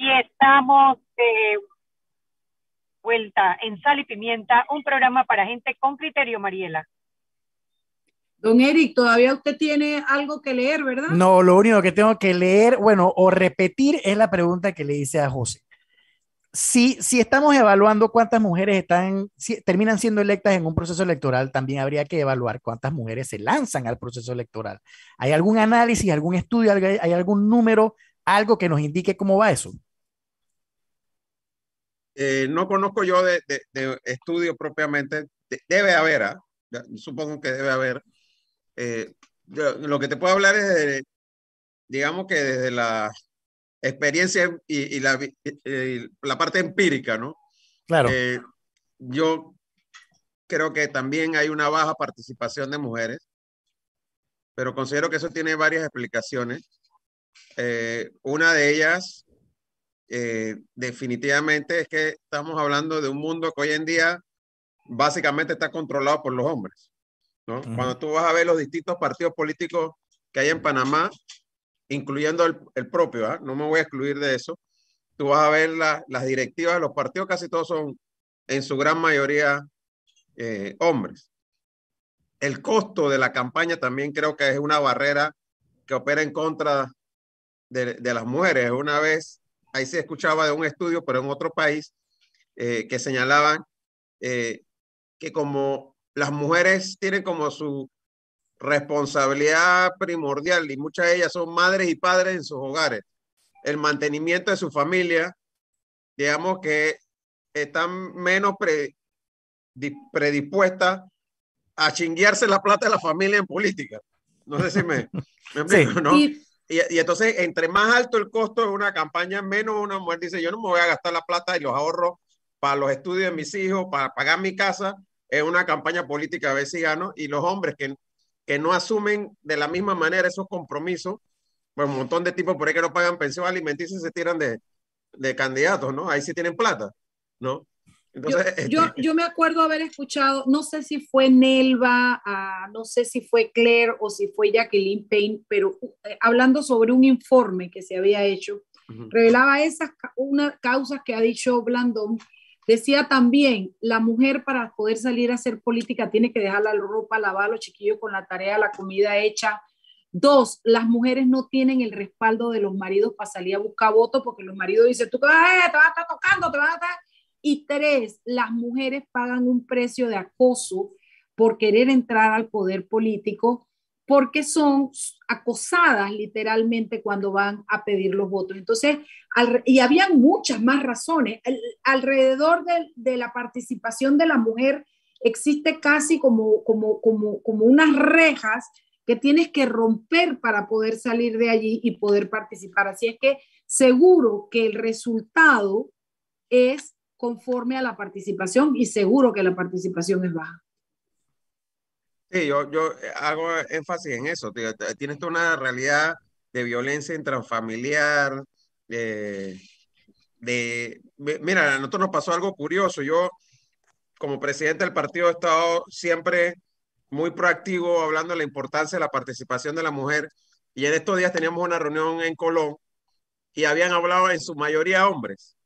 [SPEAKER 3] Y estamos de vuelta en Sal y Pimienta, un programa para gente con criterio, Mariela.
[SPEAKER 1] Don Eric, todavía usted tiene algo que leer, ¿verdad?
[SPEAKER 2] No, lo único que tengo que leer, bueno, o repetir es la pregunta que le hice a José. Si, si estamos evaluando cuántas mujeres están, terminan siendo electas en un proceso electoral, también habría que evaluar cuántas mujeres se lanzan al proceso electoral. ¿Hay algún análisis, algún estudio, hay algún número, algo que nos indique cómo va eso?
[SPEAKER 4] Eh, no conozco yo de, de, estudio propiamente. debe haber, ¿ah? supongo que debe haber. Eh, lo que te puedo hablar es de, digamos que desde la experiencia y, la, la, parte empírica, ¿no?
[SPEAKER 2] Claro.
[SPEAKER 4] Eh, yo creo que también hay una baja participación de mujeres, pero considero que eso tiene varias explicaciones. una de ellas eh, definitivamente es que estamos hablando de un mundo que hoy en día básicamente está controlado por los hombres. ¿no? Cuando tú vas a ver los distintos partidos políticos que hay en Panamá, incluyendo el, propio, ¿ah? no me voy a excluir de eso, tú vas a ver las directivas de los partidos, casi todos son en su gran mayoría eh, hombres. El costo de la campaña también creo que es una barrera que opera en contra de, de las mujeres. Una vez ahí se escuchaba de un estudio, pero en otro país, eh, que señalaban eh, que como las mujeres tienen como su responsabilidad primordial y muchas de ellas son madres y padres en sus hogares, el mantenimiento de su familia, digamos que están menos predispuestas a chinguearse la plata de la familia en política. No sé si me, explico, ¿no? Y, entonces, entre más alto el costo de una campaña, menos una mujer dice, yo no me voy a gastar la plata y los ahorros para los estudios de mis hijos, para pagar mi casa, en una campaña política a ver si gano. Y los hombres que, que no asumen de la misma manera esos compromisos, pues un montón de tipos por ahí que no pagan pensión alimenticia se tiran de, de candidatos, ¿no? Ahí sí tienen plata, ¿no?
[SPEAKER 1] Yo, este, yo, me acuerdo haber escuchado, no sé si fue Nelva, ah, no sé si fue Claire o si fue Jacqueline Payne, pero eh, hablando sobre un informe que se había hecho, revelaba esas una, causas que ha dicho Blandón. Decía también, la mujer para poder salir a hacer política tiene que dejar la ropa lavada, los chiquillos con la tarea, la comida hecha. Dos, las mujeres no tienen el respaldo de los maridos para salir a buscar votos porque los maridos dicen, tú te vas a estar tocando, te vas a estar y tres, las mujeres pagan un precio de acoso por querer entrar al poder político porque son acosadas literalmente cuando van a pedir los votos. Entonces, y habían muchas más razones. alrededor de, la participación de la mujer existe casi como, como, como, como unas rejas que tienes que romper para poder salir de allí y poder participar. Así es que seguro que el resultado es conforme a la participación y seguro que la participación es baja.
[SPEAKER 4] Sí, yo, yo hago énfasis en eso. Tienes toda una realidad de violencia intrafamiliar, de, de, mira, a nosotros nos pasó algo curioso. Yo, como presidente del partido, he estado siempre muy proactivo hablando de la importancia de la participación de la mujer. Y en estos días teníamos una reunión en Colón y habían hablado en su mayoría hombres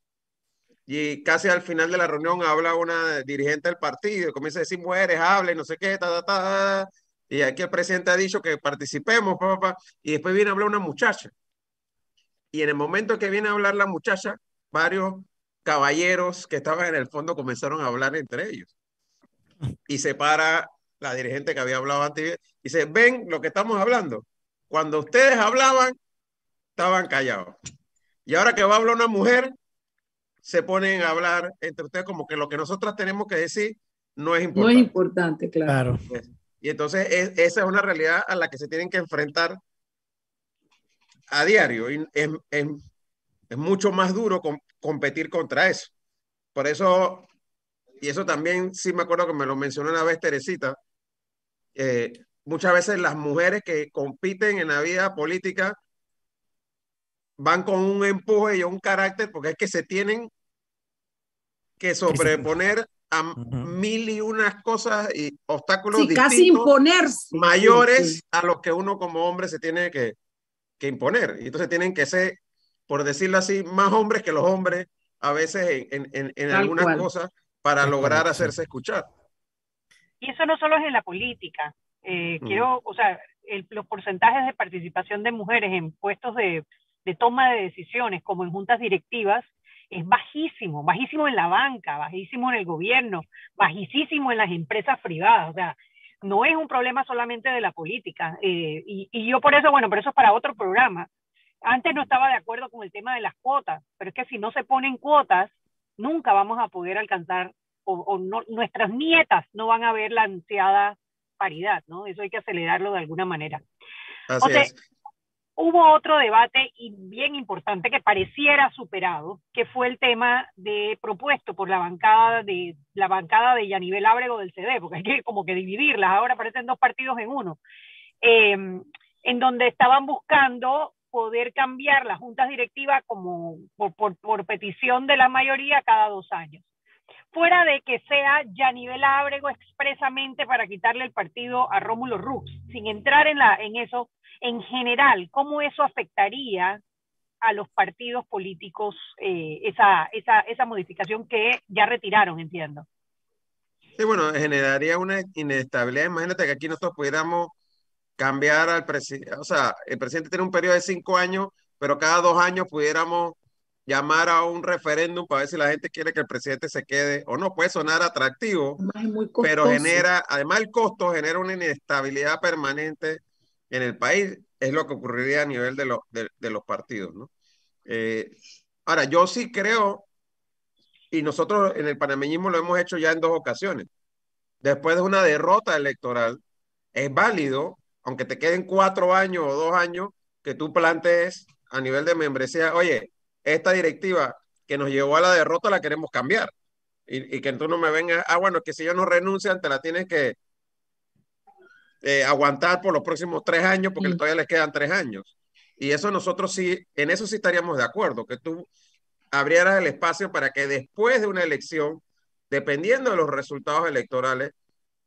[SPEAKER 4] y casi al final de la reunión habla una dirigente del partido, comienza a decir mujeres, hablen, no sé qué, ta, ta, ta, y aquí el presidente ha dicho que participemos, papá, y después viene a hablar una muchacha. Y en el momento que viene a hablar la muchacha, varios caballeros que estaban en el fondo comenzaron a hablar entre ellos. Y se para la dirigente que había hablado antes y dice, ven lo que estamos hablando. Cuando ustedes hablaban, estaban callados. Y ahora que va a hablar una mujer, se ponen a hablar entre ustedes como que lo que nosotros tenemos que decir no es importante.
[SPEAKER 1] No es importante, claro.
[SPEAKER 4] Y entonces esa es una realidad a la que se tienen que enfrentar a diario. Y es, es, mucho más duro competir contra eso. Por eso, y eso también sí me acuerdo que me lo mencionó una vez Teresita, eh, muchas veces las mujeres que compiten en la vida política van con un empuje y un carácter porque es que se tienen que sobreponer a mil y unas cosas y obstáculos
[SPEAKER 1] sí, casi imponerse.
[SPEAKER 4] mayores a los que uno como hombre se tiene que, que, imponer. Y entonces tienen que ser, por decirlo así, más hombres que los hombres a veces en, en, en algunas cosas para lograr hacerse escuchar.
[SPEAKER 3] Y eso no solo es en la política, Eh, quiero, o sea, los porcentajes de participación de mujeres en puestos de, de toma de decisiones, como en juntas directivas, es bajísimo, bajísimo en la banca, bajísimo en el gobierno, bajísimo en las empresas privadas. O sea, no es un problema solamente de la política. Eh, y, y, yo por eso, bueno, pero eso es para otro programa. Antes no estaba de acuerdo con el tema de las cuotas, pero es que si no se ponen cuotas, nunca vamos a poder alcanzar, o, o no, nuestras nietas no van a ver la ansiada paridad, ¿no? Eso hay que acelerarlo de alguna manera.
[SPEAKER 4] Así es
[SPEAKER 3] hubo otro debate y bien importante que pareciera superado, que fue el tema de propuesto por la bancada de la bancada de Yanivel Ábrego del CD, porque hay que como que dividirlas, ahora parecen dos partidos en uno, eh, en donde estaban buscando poder cambiar las juntas directivas como por, petición de la mayoría cada dos años. Fuera de que sea Yanivel Ábrego expresamente para quitarle el partido a Rómulo Rux, sin entrar en, la, en eso, en general, cómo eso afectaría a los partidos políticos eh, esa, esa, esa modificación que ya retiraron, entiendo.
[SPEAKER 4] Sí, bueno, generaría una inestabilidad. Imagínate que aquí nosotros pudiéramos cambiar al presidente, o sea, el presidente tiene un periodo de cinco años, pero cada dos años pudiéramos llamar a un referéndum para ver si la gente quiere que el presidente se quede o no. Puede sonar atractivo, pero genera, además el costo genera una inestabilidad permanente en el país, es lo que ocurriría a nivel de, de, de los partidos, ¿no? Eh, ahora, yo sí creo, y nosotros en el panameñismo lo hemos hecho ya en dos ocasiones, después de una derrota electoral, es válido, aunque te queden cuatro años o dos años, que tú plantees a nivel de membresía, oye, esta directiva que nos llevó a la derrota la queremos cambiar. Y, y que tú no me vengas, ah, bueno, que si ellos no renuncian, te la tienes que, eh, aguantar por los próximos tres años porque todavía les quedan tres años. Y eso nosotros sí, en eso sí estaríamos de acuerdo, que tú abrieras el espacio para que después de una elección, dependiendo de los resultados electorales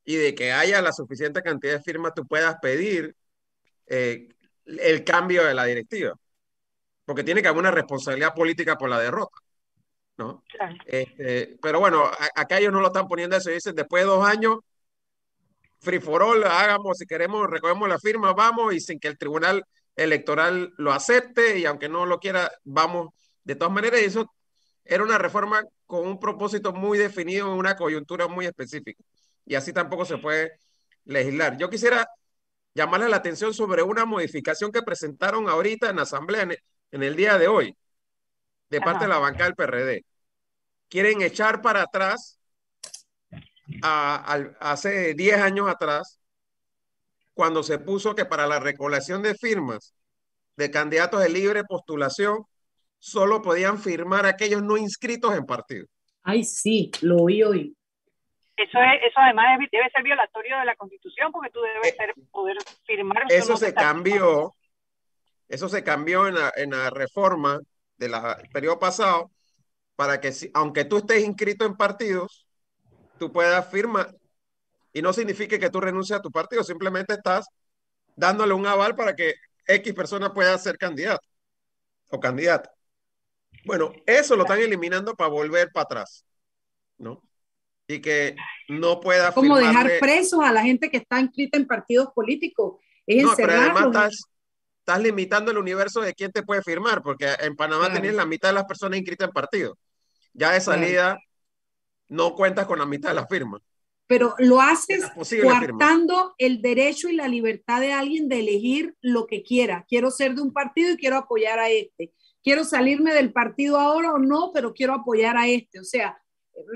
[SPEAKER 4] y de que haya la suficiente cantidad de firmas, tú puedas pedir eh, el cambio de la directiva. Porque tiene que haber una responsabilidad política por la derrota. ¿no? Este, pero bueno, acá ellos no lo están poniendo eso. Dicen, después de dos años, free for all, hagamos, si queremos, recogemos la firma, vamos, y sin que el tribunal electoral lo acepte, y aunque no lo quiera, vamos. De todas maneras, eso era una reforma con un propósito muy definido en una coyuntura muy específica. Y así tampoco se puede legislar. Yo quisiera llamarle la atención sobre una modificación que presentaron ahorita en la Asamblea en el, día de hoy, de parte de la banca del PRD. Quieren echar para atrás a, hace 10 años atrás, cuando se puso que para la recolección de firmas de candidatos de libre postulación, solo podían firmar aquellos no inscritos en partido.
[SPEAKER 1] Ay, sí, lo oí hoy.
[SPEAKER 3] Eso, es, eso además debe ser violatorio de la Constitución porque tú debes eh, ser, poder firmar.
[SPEAKER 4] Eso se cambió, eso se cambió en la, en la reforma del periodo pasado para que, si, aunque tú estés inscrito en partidos, tú puedas firmar y no significa que tú renuncies a tu partido, simplemente estás dándole un aval para que X persona pueda ser candidato o candidata. Bueno, eso lo están eliminando para volver para atrás, ¿no? Y que no pueda
[SPEAKER 1] Como dejar presos a la gente que está inscrita en partidos políticos. Es no, pero además
[SPEAKER 4] estás, estás, limitando el universo de quién te puede firmar, porque en Panamá claro. la mitad de las personas inscritas en partidos. Ya de salida, no cuentas con la mitad de la firma.
[SPEAKER 1] Pero lo haces coartando el derecho y la libertad de alguien de elegir lo que quiera. Quiero ser de un partido y quiero apoyar a este. Quiero salirme del partido ahora o no, pero quiero apoyar a este. O sea,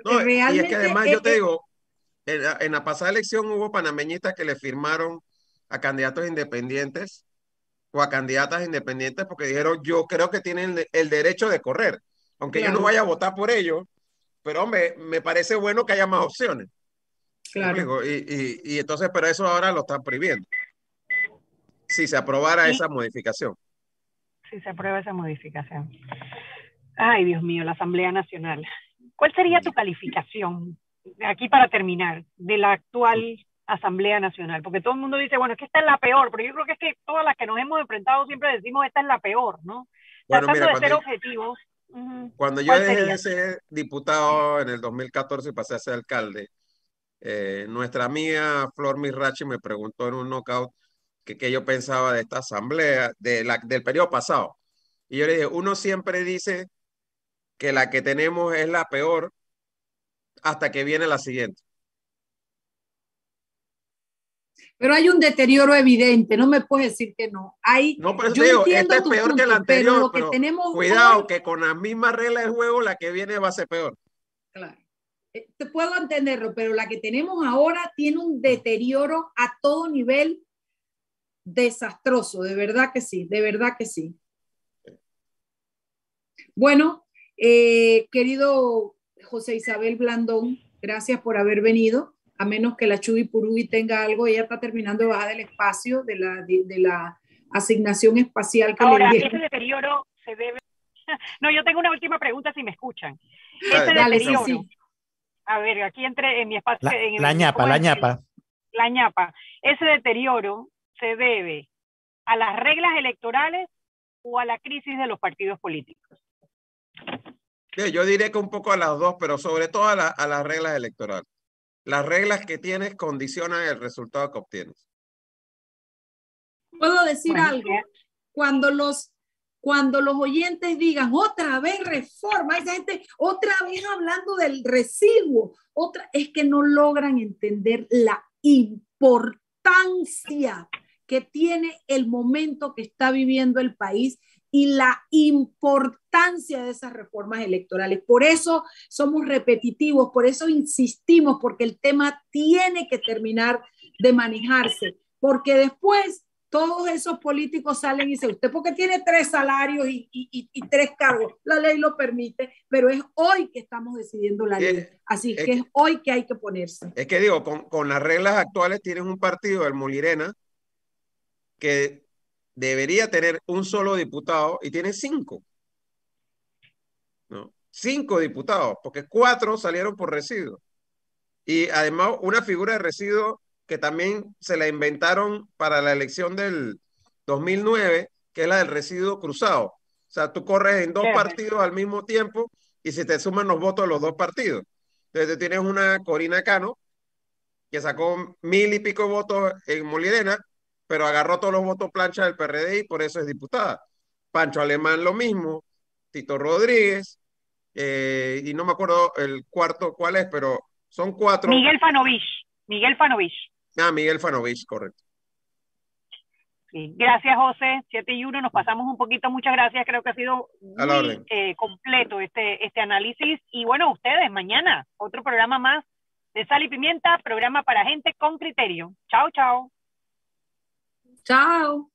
[SPEAKER 1] realmente.
[SPEAKER 4] Y es que además yo te digo, en la, en la pasada elección hubo panameñistas que le firmaron a candidatos independientes o a candidatas independientes porque dijeron, yo creo que tienen el derecho de correr. Aunque claro. yo no vaya a votar por ellos, pero hombre, me parece bueno que haya más opciones.
[SPEAKER 1] Claro.
[SPEAKER 4] Y, y, y, entonces, pero eso ahora lo están prohibiendo. Si se aprobara esa modificación.
[SPEAKER 3] Si se aprueba esa modificación. Ay, Dios mío, la Asamblea Nacional. ¿Cuál sería tu calificación, aquí para terminar, de la actual Asamblea Nacional? Porque todo el mundo dice, bueno, es que esta es la peor, pero yo creo que es que todas las que nos hemos enfrentado siempre decimos, esta es la peor, ¿no?
[SPEAKER 4] Bueno,
[SPEAKER 3] Tratando
[SPEAKER 4] mira,
[SPEAKER 3] de ser
[SPEAKER 4] yo,
[SPEAKER 3] objetivos.
[SPEAKER 4] Cuando yo dejé de ser diputado en el 2014 y pasé a ser alcalde, Eh, nuestra amiga Flor Mirachi me preguntó en un knockout que qué yo pensaba de esta asamblea, de la, del periodo pasado. Y yo le dije, uno siempre dice que la que tenemos es la peor hasta que viene la siguiente.
[SPEAKER 1] Pero hay un deterioro evidente, no me puedes decir que no. Hay,
[SPEAKER 4] no, pero yo digo, esta es peor que la anterior, pero, que tenemos cuidado, que con las mismas reglas del juego la que viene va a ser peor.
[SPEAKER 1] Claro. Eh, te puedo entenderlo, pero la que tenemos ahora tiene un deterioro a todo nivel desastroso, de verdad que sí, de verdad que sí. Bueno, eh, querido José Isabel Blandón, gracias por haber venido a menos que la Chubi Purugi tenga algo, ella está terminando de bajar del espacio, de la, de, la asignación espacial que
[SPEAKER 3] Ahora, ese deterioro se debe... No, yo tengo una última pregunta si me escuchan. Ese deterioro... A ver, aquí entre en mi espacio...
[SPEAKER 2] La,
[SPEAKER 3] en
[SPEAKER 2] la ñapa, la ñapa.
[SPEAKER 3] La ñapa. Ese deterioro se debe a las reglas electorales o a la crisis de los partidos políticos.
[SPEAKER 4] yo diré que un poco a las dos, pero sobre todo a, a las reglas electorales las reglas que tienes condicionan el resultado que obtienes.
[SPEAKER 1] ¿Puedo decir algo? Cuando los, cuando los oyentes digan otra vez reforma, esa gente otra vez hablando del residuo, otra, es que no logran entender la importancia que tiene el momento que está viviendo el país y la importancia de esas reformas electorales. Por eso somos repetitivos, por eso insistimos, porque el tema tiene que terminar de manejarse, porque después todos esos políticos salen y dicen, usted porque tiene tres salarios y, y, tres cargos, la ley lo permite, pero es hoy que estamos decidiendo la ley. Así que es hoy que hay que ponerse.
[SPEAKER 4] Es que digo, con, con las reglas actuales tienes un partido, el Mulirena, que debería tener un solo diputado y tiene cinco. ¿no? Cinco diputados, porque cuatro salieron por residuo. Y además una figura de residuo que también se la inventaron para la elección del 2009, que es la del residuo cruzado. O sea, tú corres en dos partidos al mismo tiempo y si te suman los votos de los dos partidos. Entonces tienes una Corina Cano que sacó mil y pico votos en Molirena pero agarró todos los votos plancha del PRD y por eso es diputada. Pancho Alemán lo mismo, Tito Rodríguez, eh, y no me acuerdo el cuarto cuál es, pero son cuatro.
[SPEAKER 3] Miguel Fanovich, Miguel Fanovich.
[SPEAKER 4] Ah, Miguel Fanovich, correcto.
[SPEAKER 3] Sí. Gracias, José. 7 y 1, nos pasamos un poquito. Muchas gracias. Creo que ha sido muy eh, completo este, este análisis. Y bueno, ustedes, mañana, otro programa más de Sal y Pimienta, programa para gente con criterio. Chao, chao.
[SPEAKER 1] Chao.